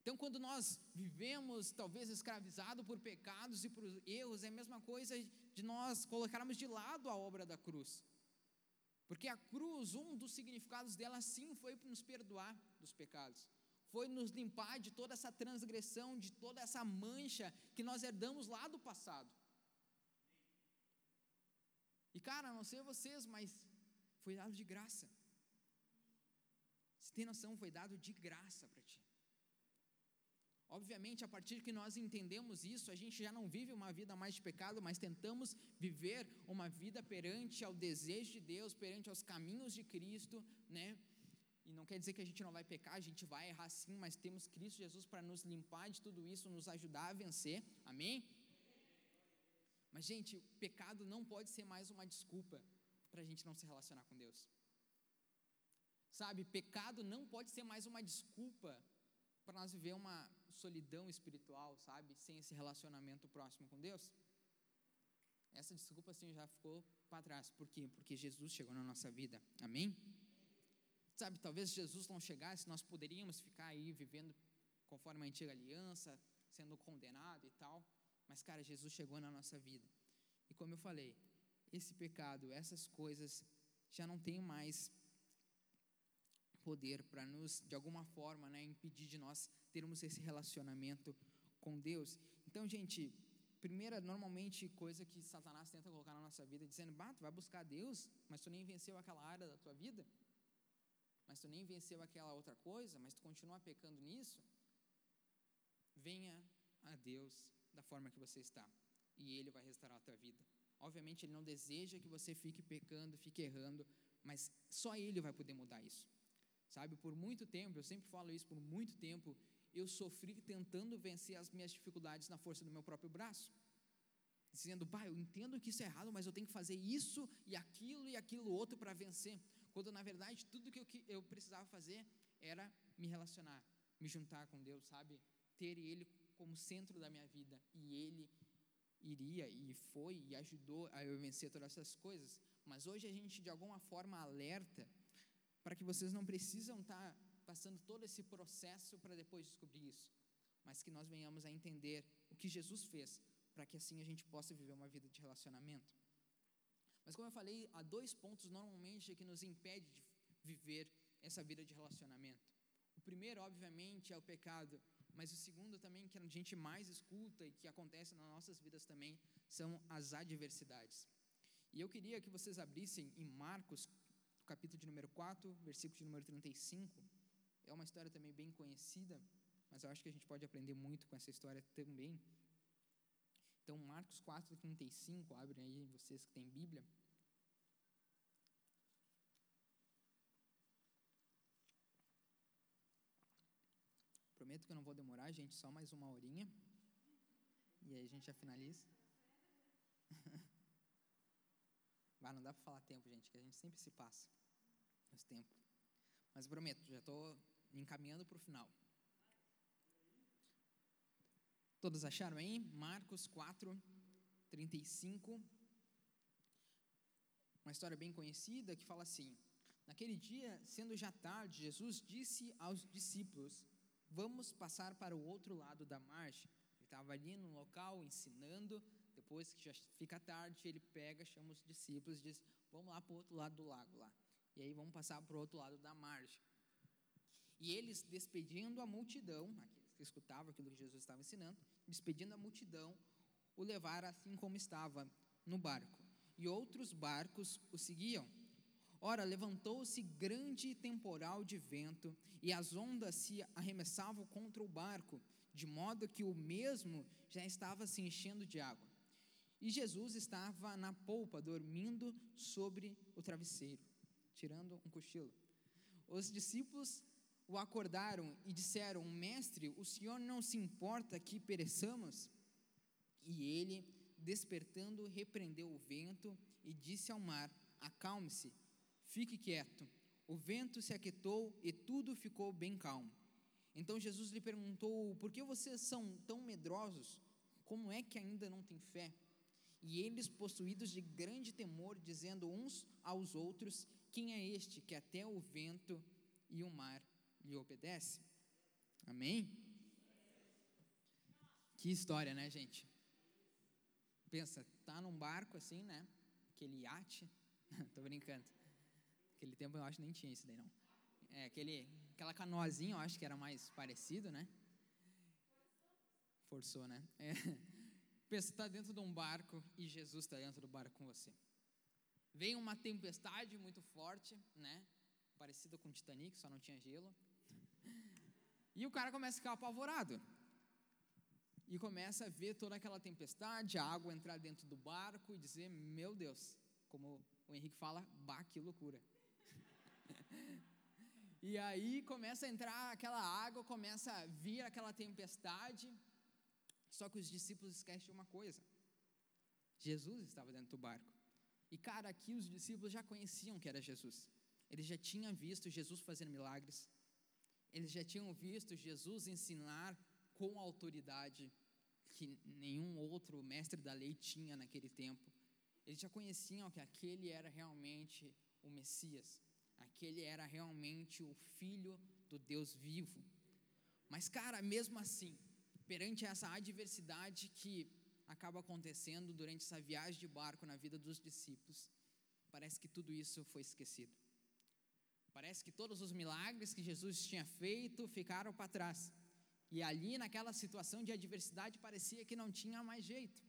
Então, quando nós vivemos, talvez escravizados por pecados e por erros, é a mesma coisa de nós colocarmos de lado a obra da cruz. Porque a cruz, um dos significados dela, sim, foi nos perdoar dos pecados, foi nos limpar de toda essa transgressão, de toda essa mancha que nós herdamos lá do passado. E cara, não sei vocês, mas foi dado de graça. Se tem noção, foi dado de graça para ti. Obviamente, a partir que nós entendemos isso, a gente já não vive uma vida mais de pecado, mas tentamos viver uma vida perante ao desejo de Deus, perante aos caminhos de Cristo, né? E não quer dizer que a gente não vai pecar, a gente vai errar sim, mas temos Cristo Jesus para nos limpar de tudo isso, nos ajudar a vencer. Amém? Mas, gente, o pecado não pode ser mais uma desculpa para a gente não se relacionar com Deus. Sabe, pecado não pode ser mais uma desculpa para nós viver uma solidão espiritual, sabe? Sem esse relacionamento próximo com Deus. Essa desculpa assim já ficou para trás. Por quê? Porque Jesus chegou na nossa vida. Amém? Sabe, talvez Jesus não chegasse, nós poderíamos ficar aí vivendo conforme a antiga aliança, sendo condenado e tal. Mas, cara, Jesus chegou na nossa vida. E como eu falei, esse pecado, essas coisas já não tem mais poder para nos, de alguma forma, né, impedir de nós termos esse relacionamento com Deus. Então, gente, primeira, normalmente, coisa que Satanás tenta colocar na nossa vida, dizendo, bah, tu vai buscar Deus, mas tu nem venceu aquela área da tua vida, mas tu nem venceu aquela outra coisa, mas tu continua pecando nisso, venha a Deus da forma que você está, e Ele vai restaurar a tua vida. Obviamente, Ele não deseja que você fique pecando, fique errando, mas só Ele vai poder mudar isso. Sabe, por muito tempo, eu sempre falo isso, por muito tempo, eu sofri tentando vencer as minhas dificuldades na força do meu próprio braço. Dizendo, pai, eu entendo que isso é errado, mas eu tenho que fazer isso e aquilo e aquilo outro para vencer. Quando na verdade tudo que eu, que eu precisava fazer era me relacionar, me juntar com Deus, sabe? Ter Ele como centro da minha vida. E Ele iria e foi e ajudou a eu vencer todas essas coisas. Mas hoje a gente de alguma forma alerta para que vocês não precisam estar tá passando todo esse processo para depois descobrir isso, mas que nós venhamos a entender o que Jesus fez, para que assim a gente possa viver uma vida de relacionamento. Mas como eu falei, há dois pontos normalmente que nos impedem de viver essa vida de relacionamento. O primeiro, obviamente, é o pecado, mas o segundo também que a gente mais escuta e que acontece nas nossas vidas também são as adversidades. E eu queria que vocês abrissem em Marcos, capítulo de número 4, versículo de número 35. É uma história também bem conhecida, mas eu acho que a gente pode aprender muito com essa história também. Então, Marcos 4, 35, abrem aí vocês que têm Bíblia. Prometo que eu não vou demorar, gente, só mais uma horinha. E aí a gente já finaliza. (laughs) Vai, não dá para falar tempo, gente, que a gente sempre se passa nos tempos. Mas prometo, já estou encaminhando para o final. Todos acharam aí? Marcos 4, 35. Uma história bem conhecida que fala assim: Naquele dia, sendo já tarde, Jesus disse aos discípulos: Vamos passar para o outro lado da margem. Ele estava ali no local ensinando. Depois que já fica tarde, ele pega, chama os discípulos e diz: Vamos lá para o outro lado do lago lá. E aí vamos passar para o outro lado da margem. E eles, despedindo a multidão, aqueles que escutavam aquilo que Jesus estava ensinando, despedindo a multidão, o levaram assim como estava no barco. E outros barcos o seguiam. Ora, levantou-se grande temporal de vento, e as ondas se arremessavam contra o barco, de modo que o mesmo já estava se enchendo de água. E Jesus estava na polpa, dormindo sobre o travesseiro, tirando um cochilo. Os discípulos o acordaram e disseram: Mestre, o senhor não se importa que pereçamos? E ele, despertando, repreendeu o vento e disse ao mar: Acalme-se, fique quieto. O vento se aquietou e tudo ficou bem calmo. Então Jesus lhe perguntou: Por que vocês são tão medrosos? Como é que ainda não têm fé? E eles, possuídos de grande temor, dizendo uns aos outros: Quem é este que até o vento e o mar lhe obedece. Amém? Que história, né, gente? Pensa, tá num barco assim, né? Aquele iate. (laughs) Tô brincando. Aquele tempo eu acho que nem tinha isso daí, não. É, aquele, aquela canoazinha eu acho que era mais parecido, né? Forçou, né? É. (laughs) Pensa, está dentro de um barco e Jesus está dentro do barco com você. Vem uma tempestade muito forte, né? Parecida com o Titanic, só não tinha gelo. (laughs) E o cara começa a ficar apavorado. E começa a ver toda aquela tempestade, a água entrar dentro do barco e dizer: Meu Deus, como o Henrique fala, bah, que loucura. (laughs) e aí começa a entrar aquela água, começa a vir aquela tempestade. Só que os discípulos esquecem de uma coisa: Jesus estava dentro do barco. E cara, aqui os discípulos já conheciam que era Jesus. Eles já tinham visto Jesus fazendo milagres. Eles já tinham visto Jesus ensinar com autoridade que nenhum outro mestre da lei tinha naquele tempo. Eles já conheciam que aquele era realmente o Messias, aquele era realmente o Filho do Deus vivo. Mas, cara, mesmo assim, perante essa adversidade que acaba acontecendo durante essa viagem de barco na vida dos discípulos, parece que tudo isso foi esquecido. Parece que todos os milagres que Jesus tinha feito ficaram para trás. E ali, naquela situação de adversidade, parecia que não tinha mais jeito.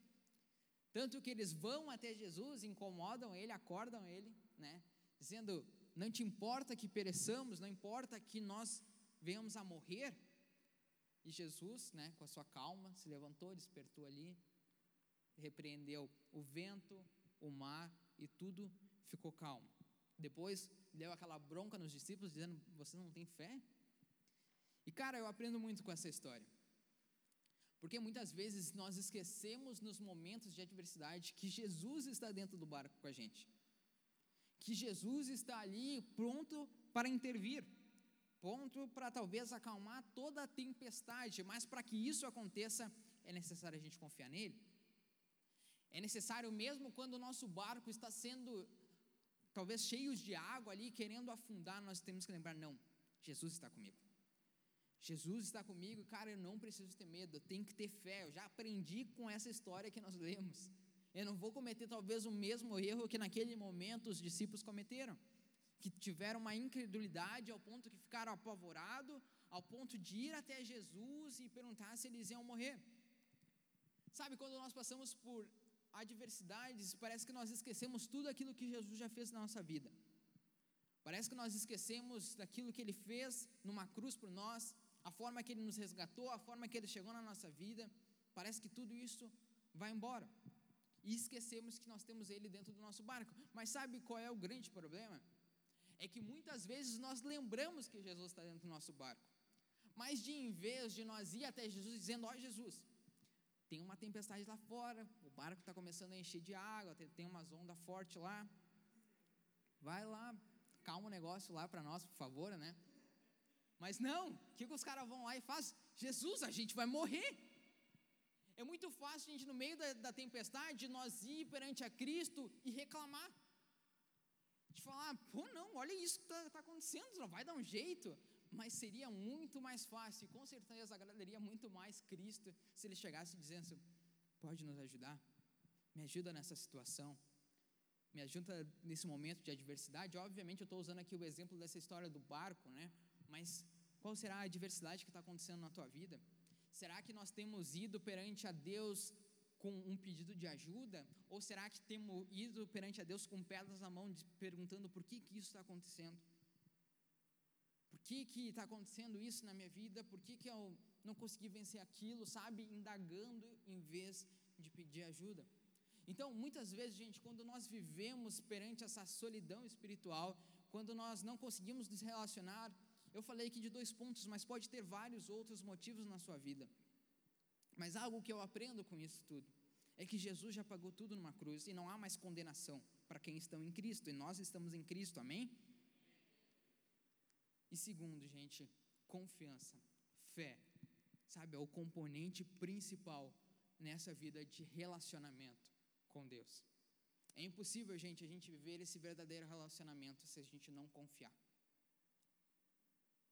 Tanto que eles vão até Jesus, incomodam ele, acordam ele, né? Dizendo: Não te importa que pereçamos, não importa que nós venhamos a morrer. E Jesus, né, com a sua calma, se levantou, despertou ali, repreendeu o vento, o mar e tudo ficou calmo. Depois deu aquela bronca nos discípulos, dizendo: Você não tem fé? E cara, eu aprendo muito com essa história. Porque muitas vezes nós esquecemos nos momentos de adversidade que Jesus está dentro do barco com a gente. Que Jesus está ali pronto para intervir, pronto para talvez acalmar toda a tempestade, mas para que isso aconteça é necessário a gente confiar nele. É necessário mesmo quando o nosso barco está sendo talvez cheios de água ali, querendo afundar, nós temos que lembrar: não, Jesus está comigo. Jesus está comigo, cara, eu não preciso ter medo, eu tenho que ter fé. Eu já aprendi com essa história que nós lemos. Eu não vou cometer talvez o mesmo erro que naquele momento os discípulos cometeram, que tiveram uma incredulidade ao ponto que ficaram apavorados, ao ponto de ir até Jesus e perguntar se eles iam morrer. Sabe, quando nós passamos por adversidades, parece que nós esquecemos tudo aquilo que Jesus já fez na nossa vida. Parece que nós esquecemos daquilo que ele fez numa cruz por nós, a forma que ele nos resgatou, a forma que ele chegou na nossa vida. Parece que tudo isso vai embora. E esquecemos que nós temos ele dentro do nosso barco. Mas sabe qual é o grande problema? É que muitas vezes nós lembramos que Jesus está dentro do nosso barco. Mas de em vez de nós ir até Jesus dizendo: Ó oh, Jesus, tem uma tempestade lá fora, barco está começando a encher de água, tem umas ondas fortes lá. Vai lá, calma o negócio lá para nós, por favor, né? Mas não, o que, que os caras vão lá e fazem? Jesus, a gente vai morrer. É muito fácil, gente, no meio da, da tempestade, nós ir perante a Cristo e reclamar. De falar, pô, não, olha isso que está tá acontecendo, vai dar um jeito mas seria muito mais fácil, com certeza agradaria muito mais Cristo se ele chegasse dizendo: assim, Pode nos ajudar? Me ajuda nessa situação? Me ajuda nesse momento de adversidade? Obviamente, eu estou usando aqui o exemplo dessa história do barco, né? Mas qual será a adversidade que está acontecendo na tua vida? Será que nós temos ido perante a Deus com um pedido de ajuda? Ou será que temos ido perante a Deus com pedras na mão, perguntando por que, que isso está acontecendo? Por que que está acontecendo isso na minha vida? Por que, que eu não consegui vencer aquilo, sabe? Indagando em vez de pedir ajuda. Então, muitas vezes, gente, quando nós vivemos perante essa solidão espiritual, quando nós não conseguimos nos relacionar, eu falei aqui de dois pontos, mas pode ter vários outros motivos na sua vida. Mas algo que eu aprendo com isso tudo é que Jesus já pagou tudo numa cruz e não há mais condenação para quem estão em Cristo, e nós estamos em Cristo, amém? E segundo, gente, confiança, fé, sabe, é o componente principal nessa vida de relacionamento com Deus. É impossível, gente, a gente viver esse verdadeiro relacionamento se a gente não confiar.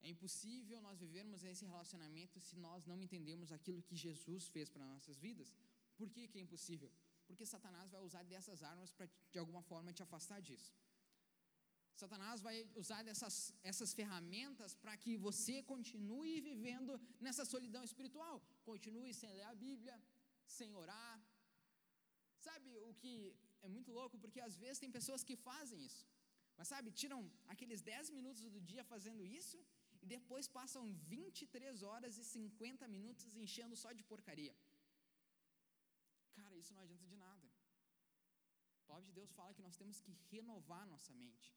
É impossível nós vivermos esse relacionamento se nós não entendemos aquilo que Jesus fez para nossas vidas. Por que, que é impossível? Porque Satanás vai usar dessas armas para, de alguma forma, te afastar disso. Satanás vai usar essas ferramentas para que você continue vivendo nessa solidão espiritual, continue sem ler a Bíblia, sem orar. Sabe o que é muito louco? Porque às vezes tem pessoas que fazem isso, mas sabe, tiram aqueles 10 minutos do dia fazendo isso e depois passam 23 horas e 50 minutos enchendo só de porcaria. Cara, isso não adianta de nada. A palavra de Deus fala que nós temos que renovar nossa mente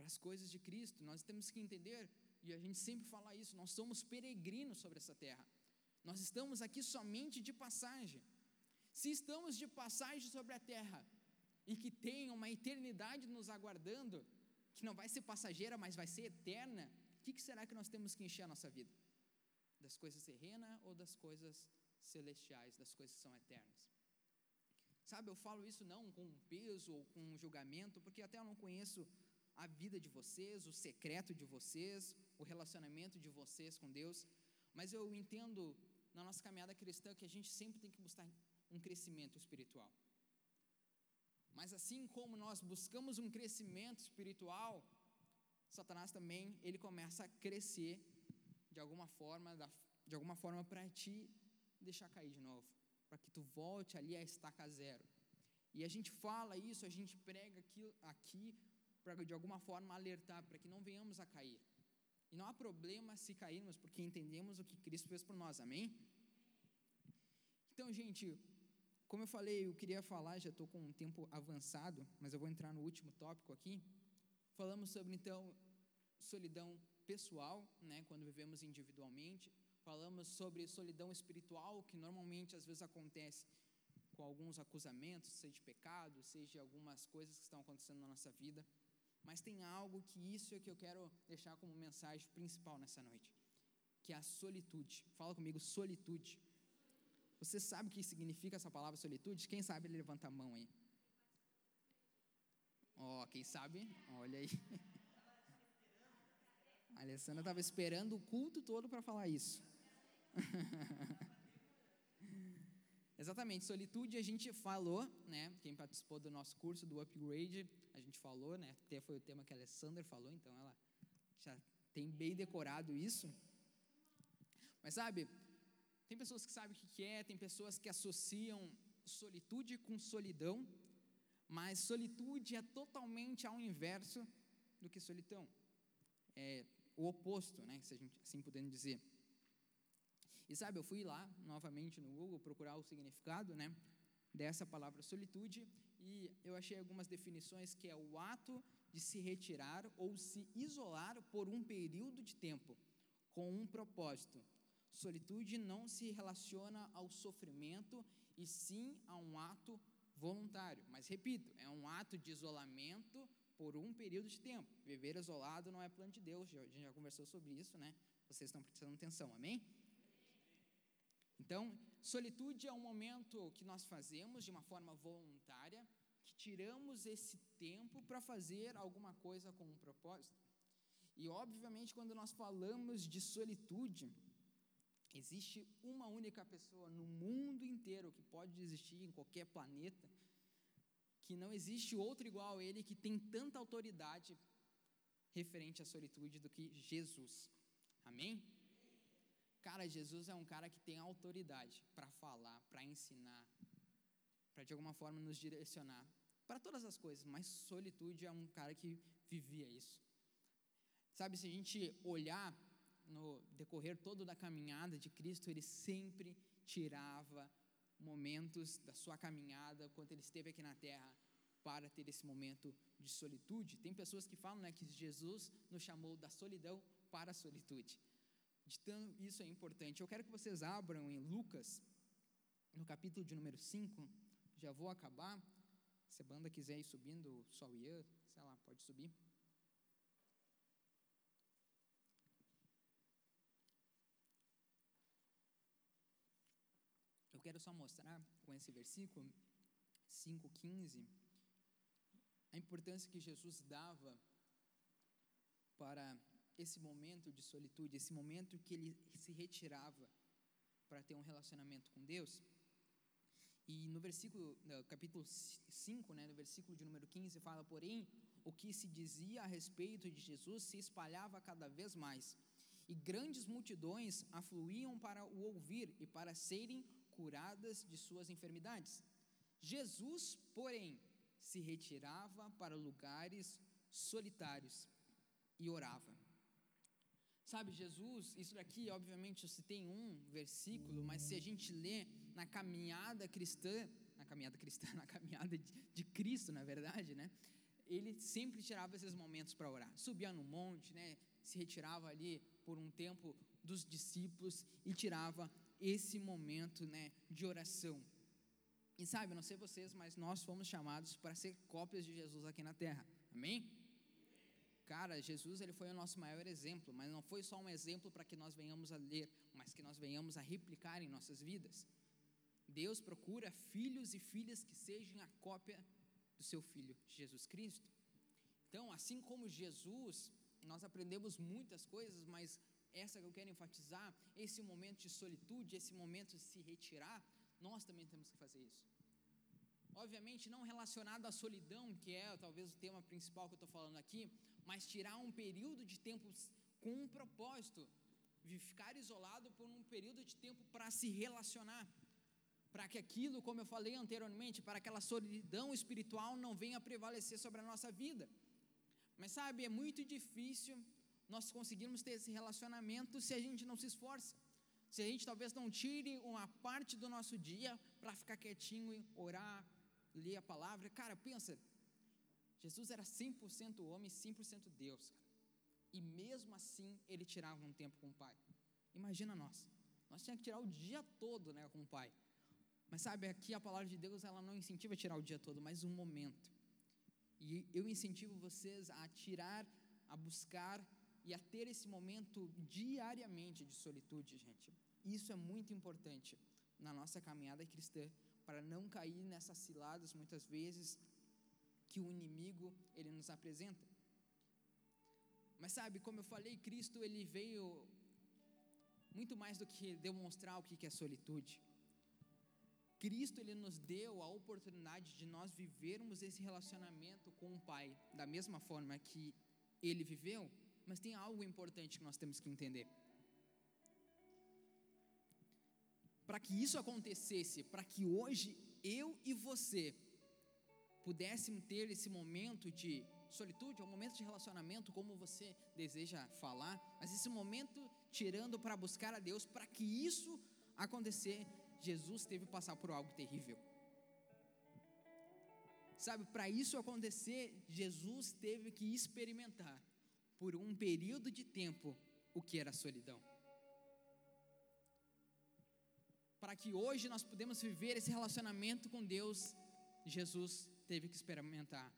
para as coisas de Cristo. Nós temos que entender, e a gente sempre fala isso, nós somos peregrinos sobre essa terra. Nós estamos aqui somente de passagem. Se estamos de passagem sobre a terra e que tem uma eternidade nos aguardando, que não vai ser passageira, mas vai ser eterna, o que, que será que nós temos que encher a nossa vida? Das coisas terrenas ou das coisas celestiais, das coisas que são eternas? Sabe, eu falo isso não com peso ou com julgamento, porque até eu não conheço a vida de vocês, o secreto de vocês, o relacionamento de vocês com Deus, mas eu entendo na nossa caminhada cristã que a gente sempre tem que buscar um crescimento espiritual. Mas assim como nós buscamos um crescimento espiritual, Satanás também ele começa a crescer de alguma forma, de alguma forma para te deixar cair de novo, para que tu volte ali a estaca zero. E a gente fala isso, a gente prega aqui, aqui para de alguma forma alertar para que não venhamos a cair. E não há problema se cairmos, porque entendemos o que Cristo fez por nós, amém? Então, gente, como eu falei, eu queria falar, já estou com um tempo avançado, mas eu vou entrar no último tópico aqui. Falamos sobre, então, solidão pessoal, né, quando vivemos individualmente. Falamos sobre solidão espiritual, que normalmente às vezes acontece com alguns acusamentos, seja de pecado, seja de algumas coisas que estão acontecendo na nossa vida. Mas tem algo que isso é que eu quero deixar como mensagem principal nessa noite, que é a solitude. Fala comigo, solitude. Você sabe o que significa essa palavra solitude? Quem sabe levanta a mão aí. Ó, oh, quem sabe? Olha aí. (laughs) A Alessandra estava esperando o culto todo para falar isso. (laughs) Exatamente, solitude a gente falou, né? Quem participou do nosso curso do upgrade, a gente falou, né? Até foi o tema que a Alessandra falou, então ela já tem bem decorado isso. Mas sabe, tem pessoas que sabem o que é, tem pessoas que associam solitude com solidão, mas solitude é totalmente ao inverso do que solidão. É o oposto, né? Se a gente assim podendo dizer. E sabe, eu fui lá novamente no Google procurar o significado, né, dessa palavra solitude e eu achei algumas definições que é o ato de se retirar ou se isolar por um período de tempo com um propósito. Solitude não se relaciona ao sofrimento e sim a um ato voluntário. Mas repito, é um ato de isolamento por um período de tempo. Viver isolado não é plano de Deus, a gente já conversou sobre isso, né? Vocês estão prestando atenção, amém? Então, solitude é um momento que nós fazemos de uma forma voluntária, que tiramos esse tempo para fazer alguma coisa com um propósito. E, obviamente, quando nós falamos de solitude, existe uma única pessoa no mundo inteiro que pode existir em qualquer planeta, que não existe outro igual a ele que tem tanta autoridade referente à solitude do que Jesus. Amém? Cara, Jesus é um cara que tem autoridade para falar, para ensinar, para de alguma forma nos direcionar para todas as coisas, mas solitude é um cara que vivia isso. Sabe, se a gente olhar no decorrer todo da caminhada de Cristo, ele sempre tirava momentos da sua caminhada, quando ele esteve aqui na terra, para ter esse momento de solitude. Tem pessoas que falam né, que Jesus nos chamou da solidão para a solitude tanto isso é importante. Eu quero que vocês abram em Lucas, no capítulo de número 5, já vou acabar. Se a banda quiser ir subindo, só o Ian, sei lá, pode subir. Eu quero só mostrar com esse versículo 5,15 a importância que Jesus dava para esse momento de solitude, esse momento que ele se retirava para ter um relacionamento com Deus. E no versículo, no capítulo 5, né, no versículo de número 15, fala: Porém, o que se dizia a respeito de Jesus se espalhava cada vez mais, e grandes multidões afluíam para o ouvir e para serem curadas de suas enfermidades. Jesus, porém, se retirava para lugares solitários e orava. Sabe, Jesus, isso daqui, obviamente, eu citei um versículo, mas se a gente lê na caminhada cristã, na caminhada cristã, (laughs) na caminhada de, de Cristo, na verdade, né? Ele sempre tirava esses momentos para orar. Subia no monte, né? Se retirava ali por um tempo dos discípulos e tirava esse momento, né, de oração. E sabe, não sei vocês, mas nós fomos chamados para ser cópias de Jesus aqui na terra. Amém? Cara, Jesus ele foi o nosso maior exemplo, mas não foi só um exemplo para que nós venhamos a ler, mas que nós venhamos a replicar em nossas vidas. Deus procura filhos e filhas que sejam a cópia do seu filho, Jesus Cristo. Então, assim como Jesus, nós aprendemos muitas coisas, mas essa que eu quero enfatizar, esse momento de solitude, esse momento de se retirar, nós também temos que fazer isso. Obviamente, não relacionado à solidão, que é talvez o tema principal que eu estou falando aqui, mas tirar um período de tempo com um propósito, de ficar isolado por um período de tempo para se relacionar, para que aquilo, como eu falei anteriormente, para aquela solidão espiritual não venha prevalecer sobre a nossa vida. Mas sabe, é muito difícil nós conseguirmos ter esse relacionamento se a gente não se esforça. Se a gente talvez não tire uma parte do nosso dia para ficar quietinho, orar, ler a palavra. Cara, pensa, Jesus era 100% homem, 100% Deus. Cara. E mesmo assim, ele tirava um tempo com o Pai. Imagina nós. Nós tínhamos que tirar o dia todo né, com o Pai. Mas sabe, aqui a palavra de Deus, ela não incentiva a tirar o dia todo, mas um momento. E eu incentivo vocês a tirar, a buscar e a ter esse momento diariamente de solitude, gente. Isso é muito importante na nossa caminhada cristã, para não cair nessas ciladas muitas vezes que o inimigo ele nos apresenta. Mas sabe, como eu falei, Cristo ele veio muito mais do que demonstrar o que é solitude. Cristo ele nos deu a oportunidade de nós vivermos esse relacionamento com o Pai da mesma forma que ele viveu, mas tem algo importante que nós temos que entender. Para que isso acontecesse, para que hoje eu e você pudéssemos ter esse momento de solitude, é um momento de relacionamento, como você deseja falar, mas esse momento tirando para buscar a Deus, para que isso acontecer, Jesus teve que passar por algo terrível. Sabe, para isso acontecer, Jesus teve que experimentar por um período de tempo o que era solidão. Para que hoje nós pudemos viver esse relacionamento com Deus, Jesus teve que experimentar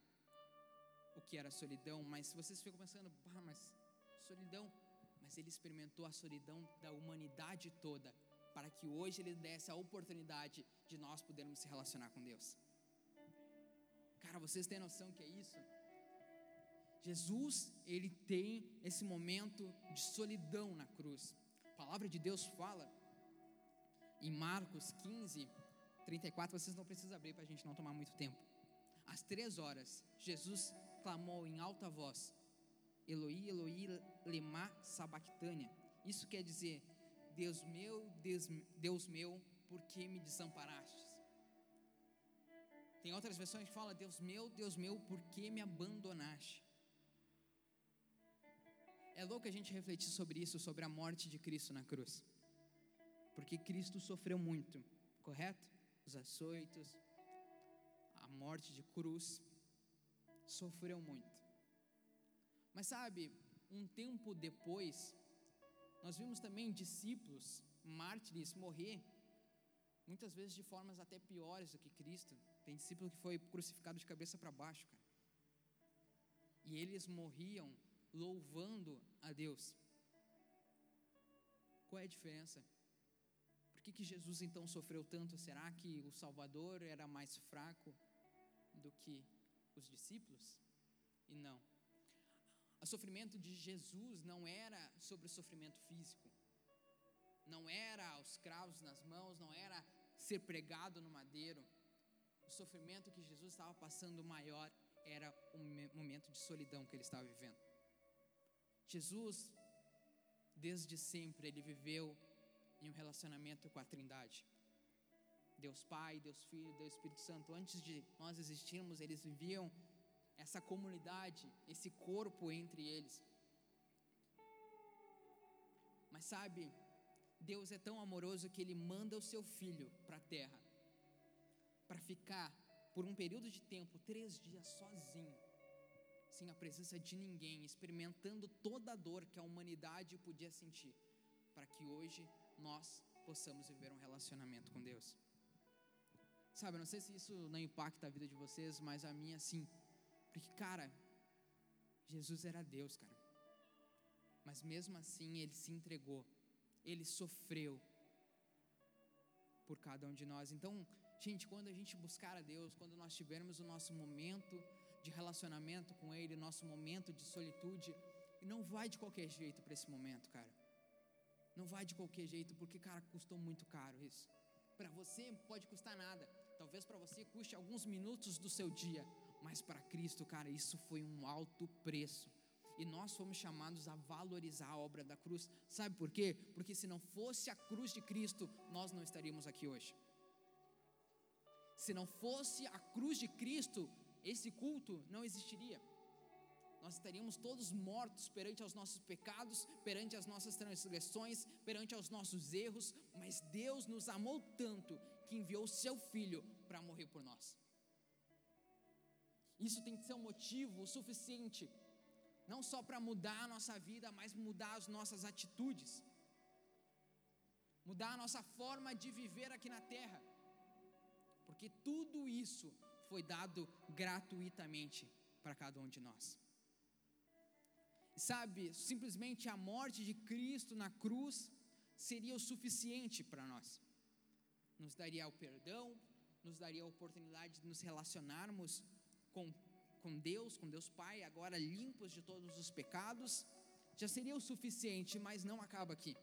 o que era solidão, mas se vocês ficam pensando, ah, mas solidão, mas ele experimentou a solidão da humanidade toda, para que hoje ele desse a oportunidade de nós podermos se relacionar com Deus. Cara, vocês têm noção que é isso? Jesus, ele tem esse momento de solidão na cruz. A palavra de Deus fala em Marcos 15, 34, vocês não precisam abrir para a gente não tomar muito tempo. Às três horas, Jesus clamou em alta voz: Eloi, Eloi, lema sabachthania. Isso quer dizer: Deus meu, Deus, Deus meu, por que me desamparaste? Tem outras versões que falam: Deus meu, Deus meu, por que me abandonaste? É louco a gente refletir sobre isso, sobre a morte de Cristo na cruz. Porque Cristo sofreu muito, correto? Os açoitos, morte de cruz, sofreu muito. Mas sabe, um tempo depois, nós vimos também discípulos, mártires, morrer, muitas vezes de formas até piores do que Cristo. Tem discípulo que foi crucificado de cabeça para baixo, cara. E eles morriam louvando a Deus. Qual é a diferença? Por que, que Jesus então sofreu tanto? Será que o Salvador era mais fraco? Do que os discípulos? E não. O sofrimento de Jesus não era sobre o sofrimento físico, não era os cravos nas mãos, não era ser pregado no madeiro. O sofrimento que Jesus estava passando maior era o momento de solidão que ele estava vivendo. Jesus, desde sempre, ele viveu em um relacionamento com a Trindade. Deus Pai, Deus Filho, Deus Espírito Santo, antes de nós existirmos, eles viviam essa comunidade, esse corpo entre eles. Mas sabe, Deus é tão amoroso que Ele manda o seu filho para a terra, para ficar por um período de tempo, três dias sozinho, sem a presença de ninguém, experimentando toda a dor que a humanidade podia sentir, para que hoje nós possamos viver um relacionamento com Deus. Sabe, não sei se isso não impacta a vida de vocês, mas a minha sim. Porque, cara, Jesus era Deus, cara. Mas mesmo assim, ele se entregou. Ele sofreu por cada um de nós. Então, gente, quando a gente buscar a Deus, quando nós tivermos o nosso momento de relacionamento com Ele, nosso momento de solitude, não vai de qualquer jeito para esse momento, cara. Não vai de qualquer jeito, porque, cara, custou muito caro isso. Para você pode custar nada. Talvez para você custe alguns minutos do seu dia, mas para Cristo, cara, isso foi um alto preço. E nós fomos chamados a valorizar a obra da cruz. Sabe por quê? Porque se não fosse a cruz de Cristo, nós não estaríamos aqui hoje. Se não fosse a cruz de Cristo, esse culto não existiria. Nós estaríamos todos mortos perante aos nossos pecados, perante as nossas transgressões, perante aos nossos erros, mas Deus nos amou tanto que enviou o seu filho para morrer por nós. Isso tem que ser um motivo suficiente não só para mudar a nossa vida, mas mudar as nossas atitudes, mudar a nossa forma de viver aqui na terra, porque tudo isso foi dado gratuitamente para cada um de nós. Sabe, simplesmente a morte de Cristo na cruz seria o suficiente para nós, nos daria o perdão, nos daria a oportunidade de nos relacionarmos com com Deus, com Deus Pai, agora limpos de todos os pecados, já seria o suficiente, mas não acaba aqui.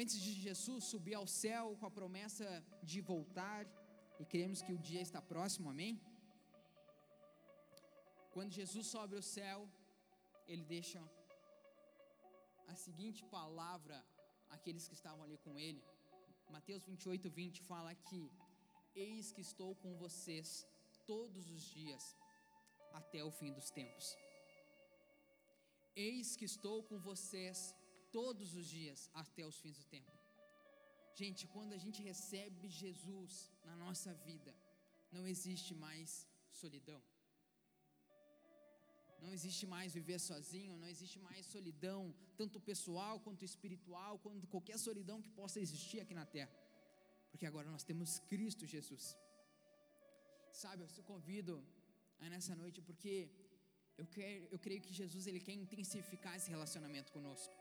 Antes de Jesus subir ao céu com a promessa de voltar, e cremos que o dia está próximo, amém? Quando Jesus sobe ao céu, ele deixa a seguinte palavra àqueles que estavam ali com ele. Mateus 28, 20 fala que Eis que estou com vocês todos os dias até o fim dos tempos. Eis que estou com vocês todos os dias até os fins do tempo. Gente, quando a gente recebe Jesus na nossa vida, não existe mais solidão. Não existe mais viver sozinho, não existe mais solidão, tanto pessoal quanto espiritual, quanto qualquer solidão que possa existir aqui na terra porque agora nós temos Cristo Jesus. Sabe, eu te convido a nessa noite porque eu, quero, eu creio que Jesus ele quer intensificar esse relacionamento conosco.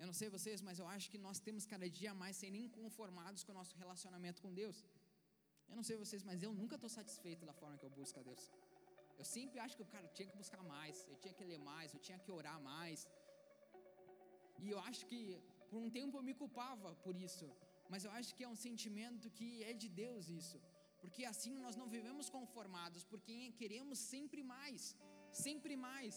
Eu não sei vocês, mas eu acho que nós temos cada dia mais serem inconformados com o nosso relacionamento com Deus. Eu não sei vocês, mas eu nunca estou satisfeito da forma que eu busco a Deus. Eu sempre acho que cara tinha que buscar mais, eu tinha que ler mais, eu tinha que orar mais. E eu acho que por um tempo eu me culpava por isso, mas eu acho que é um sentimento que é de Deus isso, porque assim nós não vivemos conformados, porque queremos sempre mais, sempre mais.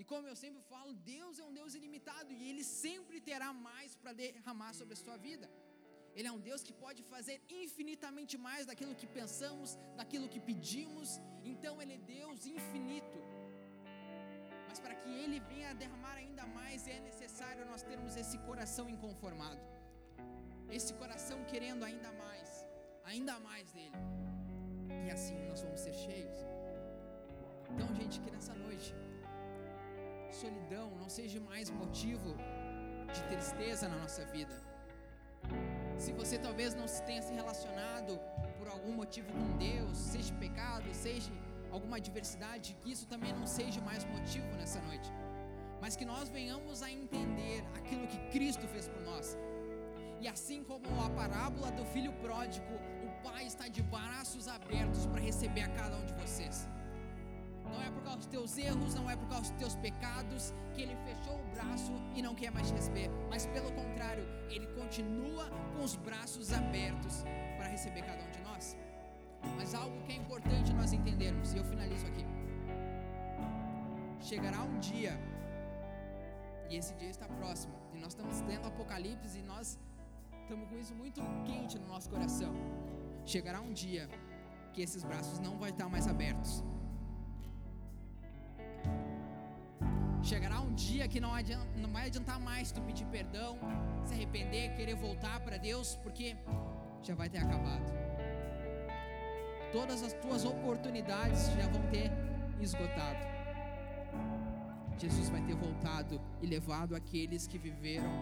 E como eu sempre falo, Deus é um Deus ilimitado e Ele sempre terá mais para derramar sobre a sua vida. Ele é um Deus que pode fazer infinitamente mais daquilo que pensamos, daquilo que pedimos. Então Ele é Deus infinito mas para que Ele venha derramar ainda mais, é necessário nós termos esse coração inconformado, esse coração querendo ainda mais, ainda mais dele, e assim nós vamos ser cheios. Então, gente, que nessa noite, solidão não seja mais motivo de tristeza na nossa vida. Se você talvez não tenha se relacionado por algum motivo com Deus, seja pecado, seja alguma adversidade, que isso também não seja mais motivo nessa noite, mas que nós venhamos a entender aquilo que Cristo fez por nós. E assim como a parábola do filho pródigo, o Pai está de braços abertos para receber a cada um de vocês. Não é por causa dos teus erros, não é por causa dos teus pecados que ele fechou o braço e não quer mais te receber, mas pelo contrário, ele continua com os braços abertos para receber cada um de nós. Mas algo que é importante nós entendermos, e eu finalizo aqui. Chegará um dia, e esse dia está próximo, e nós estamos lendo Apocalipse e nós estamos com isso muito quente no nosso coração. Chegará um dia que esses braços não vão estar mais abertos. Chegará um dia que não, adianta, não vai adiantar mais tu pedir perdão, se arrepender, querer voltar para Deus, porque já vai ter acabado todas as tuas oportunidades já vão ter esgotado. Jesus vai ter voltado e levado aqueles que viveram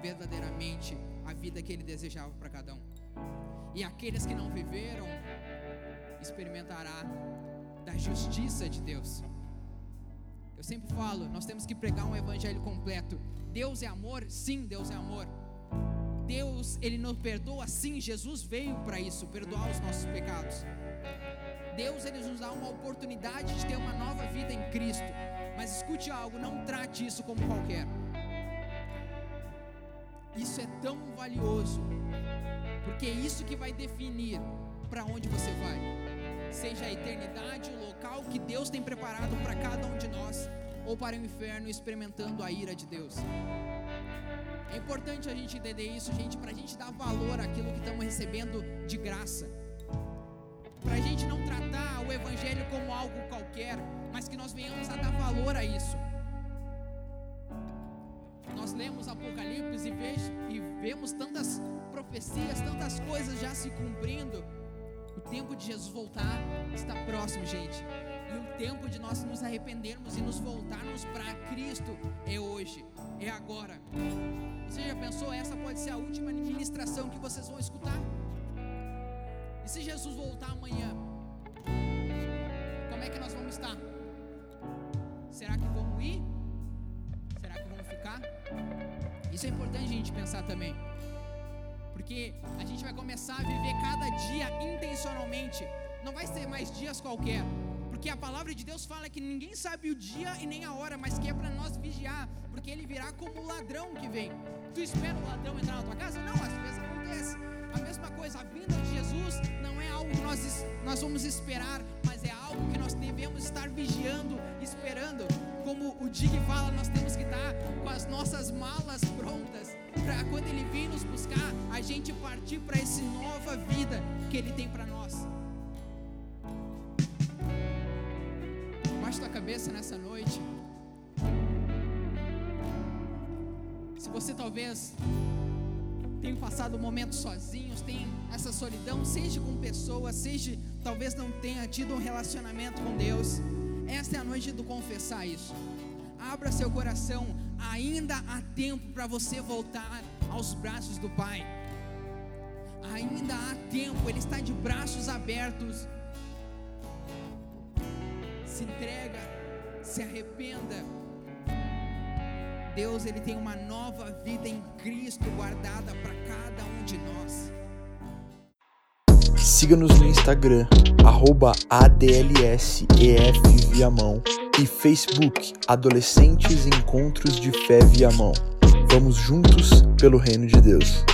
verdadeiramente a vida que ele desejava para cada um. E aqueles que não viveram experimentará da justiça de Deus. Eu sempre falo, nós temos que pregar um evangelho completo. Deus é amor? Sim, Deus é amor. Deus, ele nos perdoa? Sim, Jesus veio para isso, perdoar os nossos pecados. Deus ele nos dá uma oportunidade de ter uma nova vida em Cristo. Mas escute algo, não trate isso como qualquer. Isso é tão valioso, porque é isso que vai definir para onde você vai. Seja a eternidade, o local que Deus tem preparado para cada um de nós, ou para o inferno experimentando a ira de Deus. É importante a gente entender isso, gente, para a gente dar valor àquilo que estamos recebendo de graça. Para a gente não tratar o Evangelho como algo qualquer, mas que nós venhamos a dar valor a isso. Nós lemos Apocalipse e, vejo, e vemos tantas profecias, tantas coisas já se cumprindo. O tempo de Jesus voltar está próximo, gente. E o tempo de nós nos arrependermos e nos voltarmos para Cristo é hoje, é agora. Você já pensou? Essa pode ser a última ministração que vocês vão escutar. E se Jesus voltar amanhã, como é que nós vamos estar? Será que vamos ir? Será que vamos ficar? Isso é importante a gente pensar também. Porque a gente vai começar a viver cada dia intencionalmente. Não vai ser mais dias qualquer. Porque a palavra de Deus fala que ninguém sabe o dia e nem a hora, mas que é para nós vigiar, porque ele virá como o ladrão que vem. Tu espera o ladrão entrar na tua casa? Não, às vezes acontece. A mesma coisa, a vinda de Jesus não é algo que nós, nós vamos esperar, mas é algo que nós devemos estar vigiando, esperando. Como o Dig fala, nós temos que estar com as nossas malas prontas para quando ele vir nos buscar, a gente partir para essa nova vida que ele tem para nós. Baixa tua cabeça nessa noite. Se você talvez tenha passado momentos sozinhos, tem essa solidão, seja com pessoas, seja talvez não tenha tido um relacionamento com Deus, esta é a noite do confessar isso. Abra seu coração, ainda há tempo para você voltar aos braços do Pai. Ainda há tempo, Ele está de braços abertos se entrega, se arrependa. Deus ele tem uma nova vida em Cristo guardada para cada um de nós. Siga-nos no Instagram, arroba ADLSEF e Facebook Adolescentes Encontros de Fé Viamão. Vamos juntos pelo Reino de Deus.